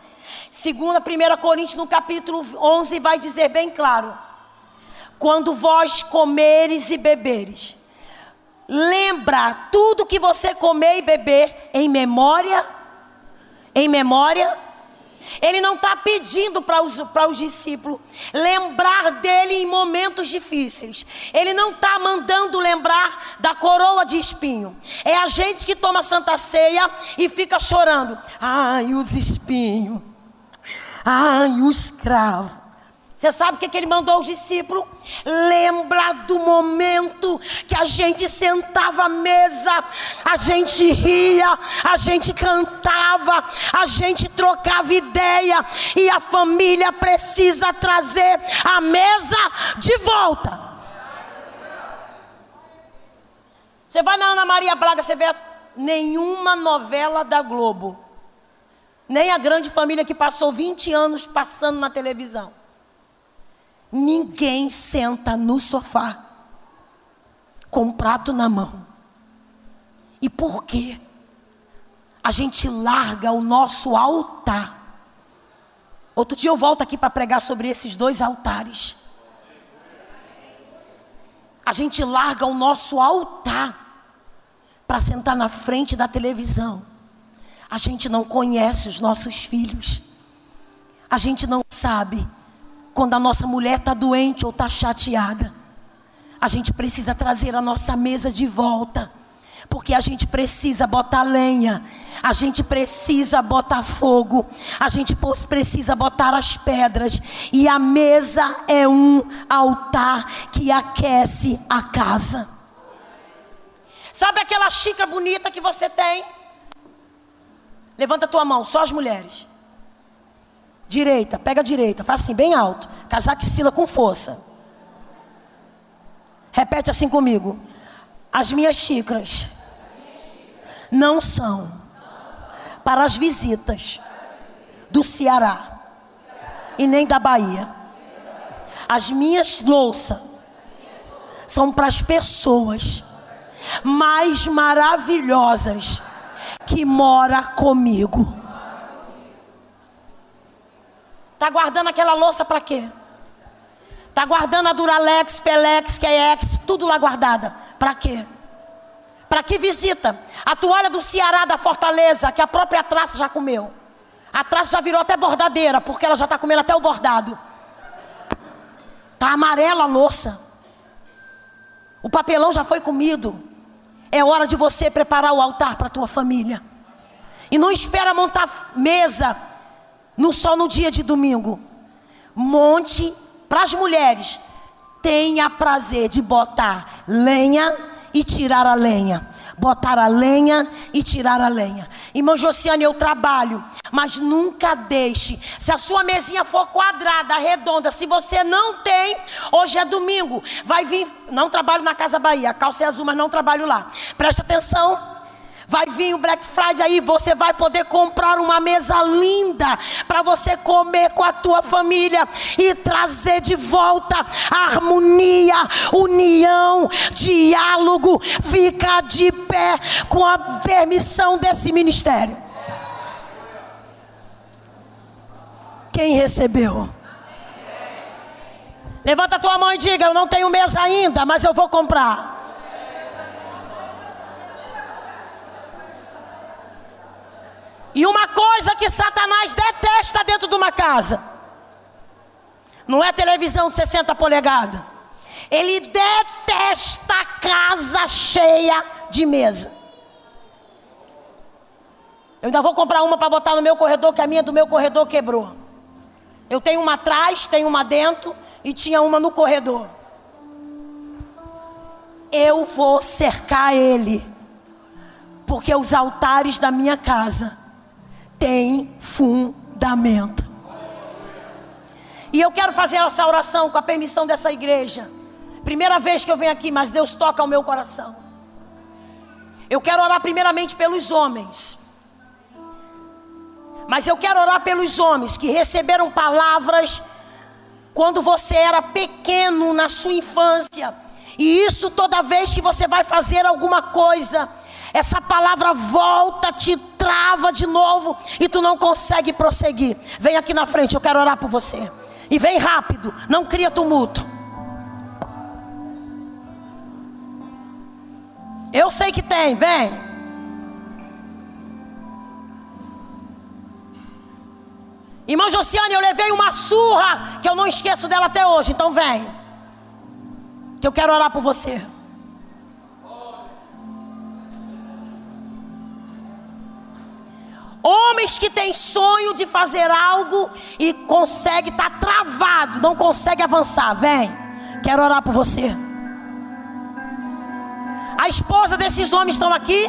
Segunda, 1 Coríntios no capítulo 11 vai dizer bem claro: quando vós comeres e beberes, lembra tudo que você comer e beber em memória, em memória. Ele não está pedindo para os, os discípulos lembrar dele em momentos difíceis. Ele não está mandando lembrar da coroa de espinho. É a gente que toma santa ceia e fica chorando. Ai, os espinhos. Ai, os cravos. Você sabe o que, que ele mandou aos discípulos? Lembra do momento que a gente sentava à mesa, a gente ria, a gente cantava, a gente trocava ideia, e a família precisa trazer a mesa de volta. Você vai na Ana Maria Braga, você vê nenhuma novela da Globo, nem a grande família que passou 20 anos passando na televisão. Ninguém senta no sofá com um prato na mão. E por quê? A gente larga o nosso altar. Outro dia eu volto aqui para pregar sobre esses dois altares. A gente larga o nosso altar para sentar na frente da televisão. A gente não conhece os nossos filhos. A gente não sabe quando a nossa mulher está doente ou está chateada, a gente precisa trazer a nossa mesa de volta. Porque a gente precisa botar lenha, a gente precisa botar fogo, a gente precisa botar as pedras, e a mesa é um altar que aquece a casa. Sabe aquela xícara bonita que você tem? Levanta a tua mão, só as mulheres. Direita, pega a direita, faz assim, bem alto. Casaquicila com força. Repete assim comigo. As minhas xícaras não são para as visitas do Ceará e nem da Bahia. As minhas louças são para as pessoas mais maravilhosas que mora comigo. Está guardando aquela louça para quê? Está guardando a Duralex, Pelex, Kex, tudo lá guardada. Para quê? Para que visita? A toalha do Ceará da Fortaleza, que a própria traça já comeu. Atrás já virou até bordadeira, porque ela já está comendo até o bordado. Tá amarela a louça. O papelão já foi comido. É hora de você preparar o altar para a tua família. E não espera montar mesa no só no dia de domingo. Monte para as mulheres. Tenha prazer de botar lenha e tirar a lenha botar a lenha e tirar a lenha. Irmão Josiane, eu trabalho, mas nunca deixe. Se a sua mesinha for quadrada, redonda, se você não tem, hoje é domingo, vai vir. Não trabalho na Casa Bahia, calça é azul, mas não trabalho lá. Preste atenção. Vai vir o Black Friday aí, você vai poder comprar uma mesa linda para você comer com a tua família e trazer de volta harmonia, união, diálogo. Fica de pé com a permissão desse ministério. Quem recebeu? Levanta a tua mão e diga: Eu não tenho mesa ainda, mas eu vou comprar. E uma coisa que Satanás detesta dentro de uma casa não é televisão de 60 polegadas. Ele detesta casa cheia de mesa. Eu ainda vou comprar uma para botar no meu corredor, que a minha do meu corredor quebrou. Eu tenho uma atrás, tenho uma dentro e tinha uma no corredor. Eu vou cercar ele, porque os altares da minha casa tem fundamento. E eu quero fazer essa oração com a permissão dessa igreja. Primeira vez que eu venho aqui, mas Deus toca o meu coração. Eu quero orar primeiramente pelos homens. Mas eu quero orar pelos homens que receberam palavras quando você era pequeno na sua infância. E isso toda vez que você vai fazer alguma coisa, essa palavra volta, te trava de novo e tu não consegue prosseguir. Vem aqui na frente, eu quero orar por você. E vem rápido, não cria tumulto. Eu sei que tem, vem. Irmã Josiane, eu levei uma surra que eu não esqueço dela até hoje, então vem. Que eu quero orar por você. Homens que têm sonho de fazer algo e consegue estar tá travado, não consegue avançar. Vem, quero orar por você. A esposa desses homens estão aqui?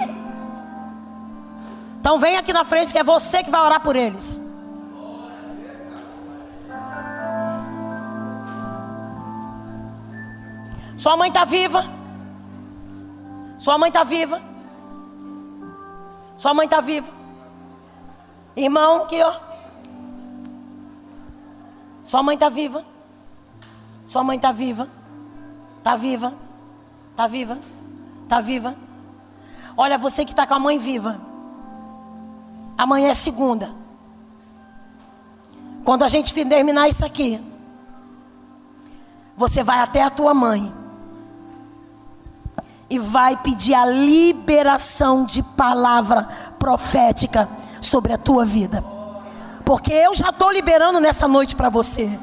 Então vem aqui na frente, que é você que vai orar por eles. Sua mãe está viva? Sua mãe está viva? Sua mãe está viva? Irmão, aqui ó. Sua mãe está viva. Sua mãe está viva. Está viva. Está viva. Está viva. Olha, você que está com a mãe viva. Amanhã é segunda. Quando a gente terminar isso aqui, você vai até a tua mãe e vai pedir a liberação de palavra profética sobre a tua vida. Porque eu já estou liberando nessa noite para você.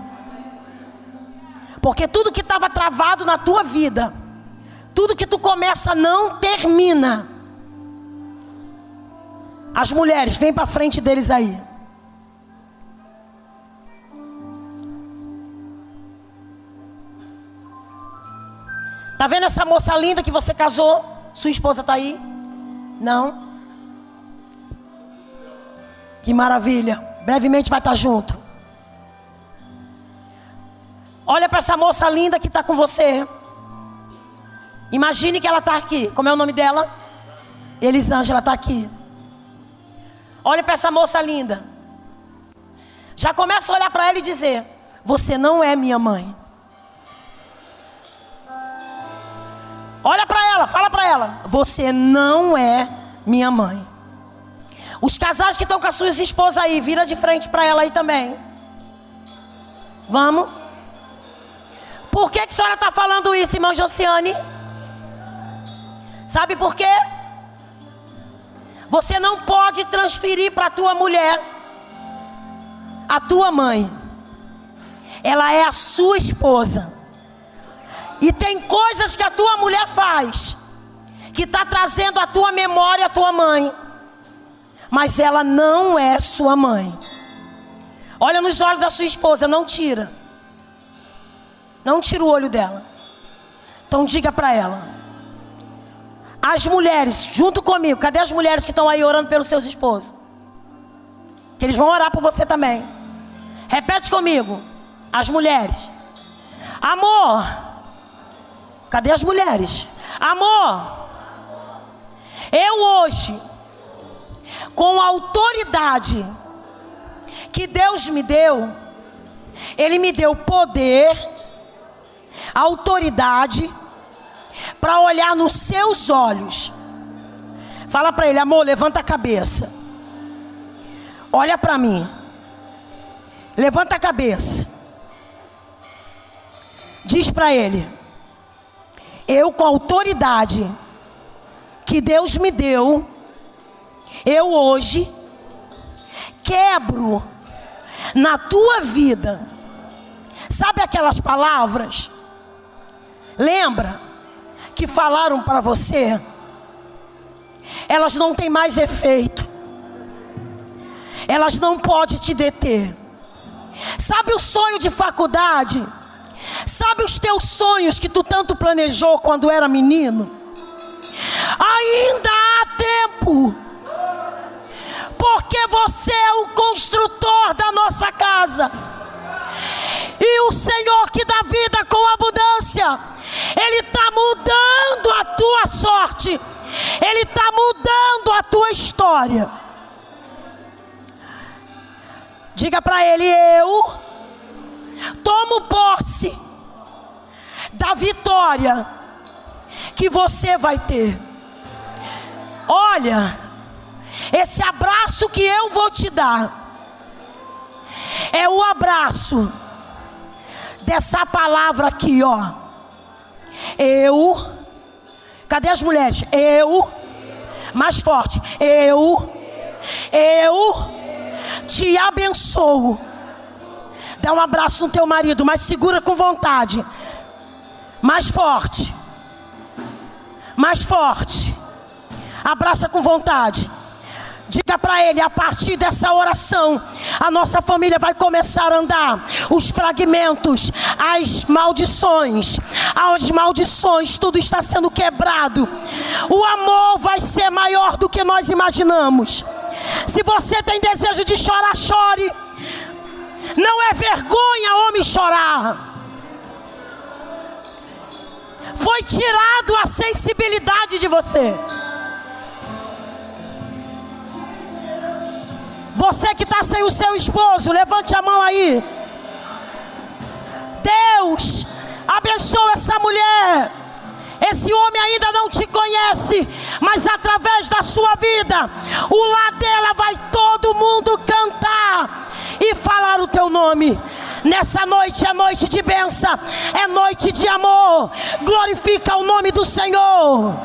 Porque tudo que estava travado na tua vida, tudo que tu começa não termina. As mulheres, vem para frente deles aí. Tá vendo essa moça linda que você casou? Sua esposa está aí? Não. Que maravilha. Brevemente vai estar junto. Olha para essa moça linda que está com você. Imagine que ela está aqui. Como é o nome dela? Elisângela está aqui. Olha para essa moça linda. Já começa a olhar para ela e dizer: Você não é minha mãe. Olha para ela, fala para ela: Você não é minha mãe. Os casais que estão com as suas esposas aí, vira de frente para ela aí também. Vamos. Por que, que a senhora está falando isso, irmã Josiane? Sabe por quê? Você não pode transferir para a tua mulher a tua mãe. Ela é a sua esposa. E tem coisas que a tua mulher faz que está trazendo à tua memória a tua mãe. Mas ela não é sua mãe. Olha nos olhos da sua esposa, não tira. Não tira o olho dela. Então diga para ela. As mulheres, junto comigo, cadê as mulheres que estão aí orando pelos seus esposos? Que eles vão orar por você também. Repete comigo. As mulheres. Amor. Cadê as mulheres? Amor. Eu hoje, com a autoridade que Deus me deu, Ele me deu poder, autoridade, para olhar nos seus olhos. Fala para ele, amor, levanta a cabeça. Olha para mim. Levanta a cabeça. Diz para ele: Eu, com a autoridade que Deus me deu, eu hoje quebro na tua vida. Sabe aquelas palavras? Lembra que falaram para você? Elas não têm mais efeito. Elas não podem te deter. Sabe o sonho de faculdade? Sabe os teus sonhos que tu tanto planejou quando era menino? Ainda há tempo porque você é o construtor da nossa casa. E o Senhor que dá vida com abundância, Ele está mudando a tua sorte, Ele está mudando a tua história. Diga para Ele: Eu tomo posse da vitória que você vai ter. Olha, esse abraço que eu vou te dar é o abraço dessa palavra aqui, ó. Eu. Cadê as mulheres? Eu. Mais forte. Eu. Eu te abençoo. Dá um abraço no teu marido, mas segura com vontade. Mais forte. Mais forte. Abraça com vontade. Diga para ele, a partir dessa oração, a nossa família vai começar a andar. Os fragmentos, as maldições, as maldições, tudo está sendo quebrado. O amor vai ser maior do que nós imaginamos. Se você tem desejo de chorar, chore. Não é vergonha homem chorar. Foi tirado a sensibilidade de você. Você que está sem o seu esposo, levante a mão aí. Deus, abençoa essa mulher. Esse homem ainda não te conhece, mas através da sua vida, o lá dela vai todo mundo cantar e falar o teu nome. Nessa noite é noite de bênção, é noite de amor. Glorifica o nome do Senhor.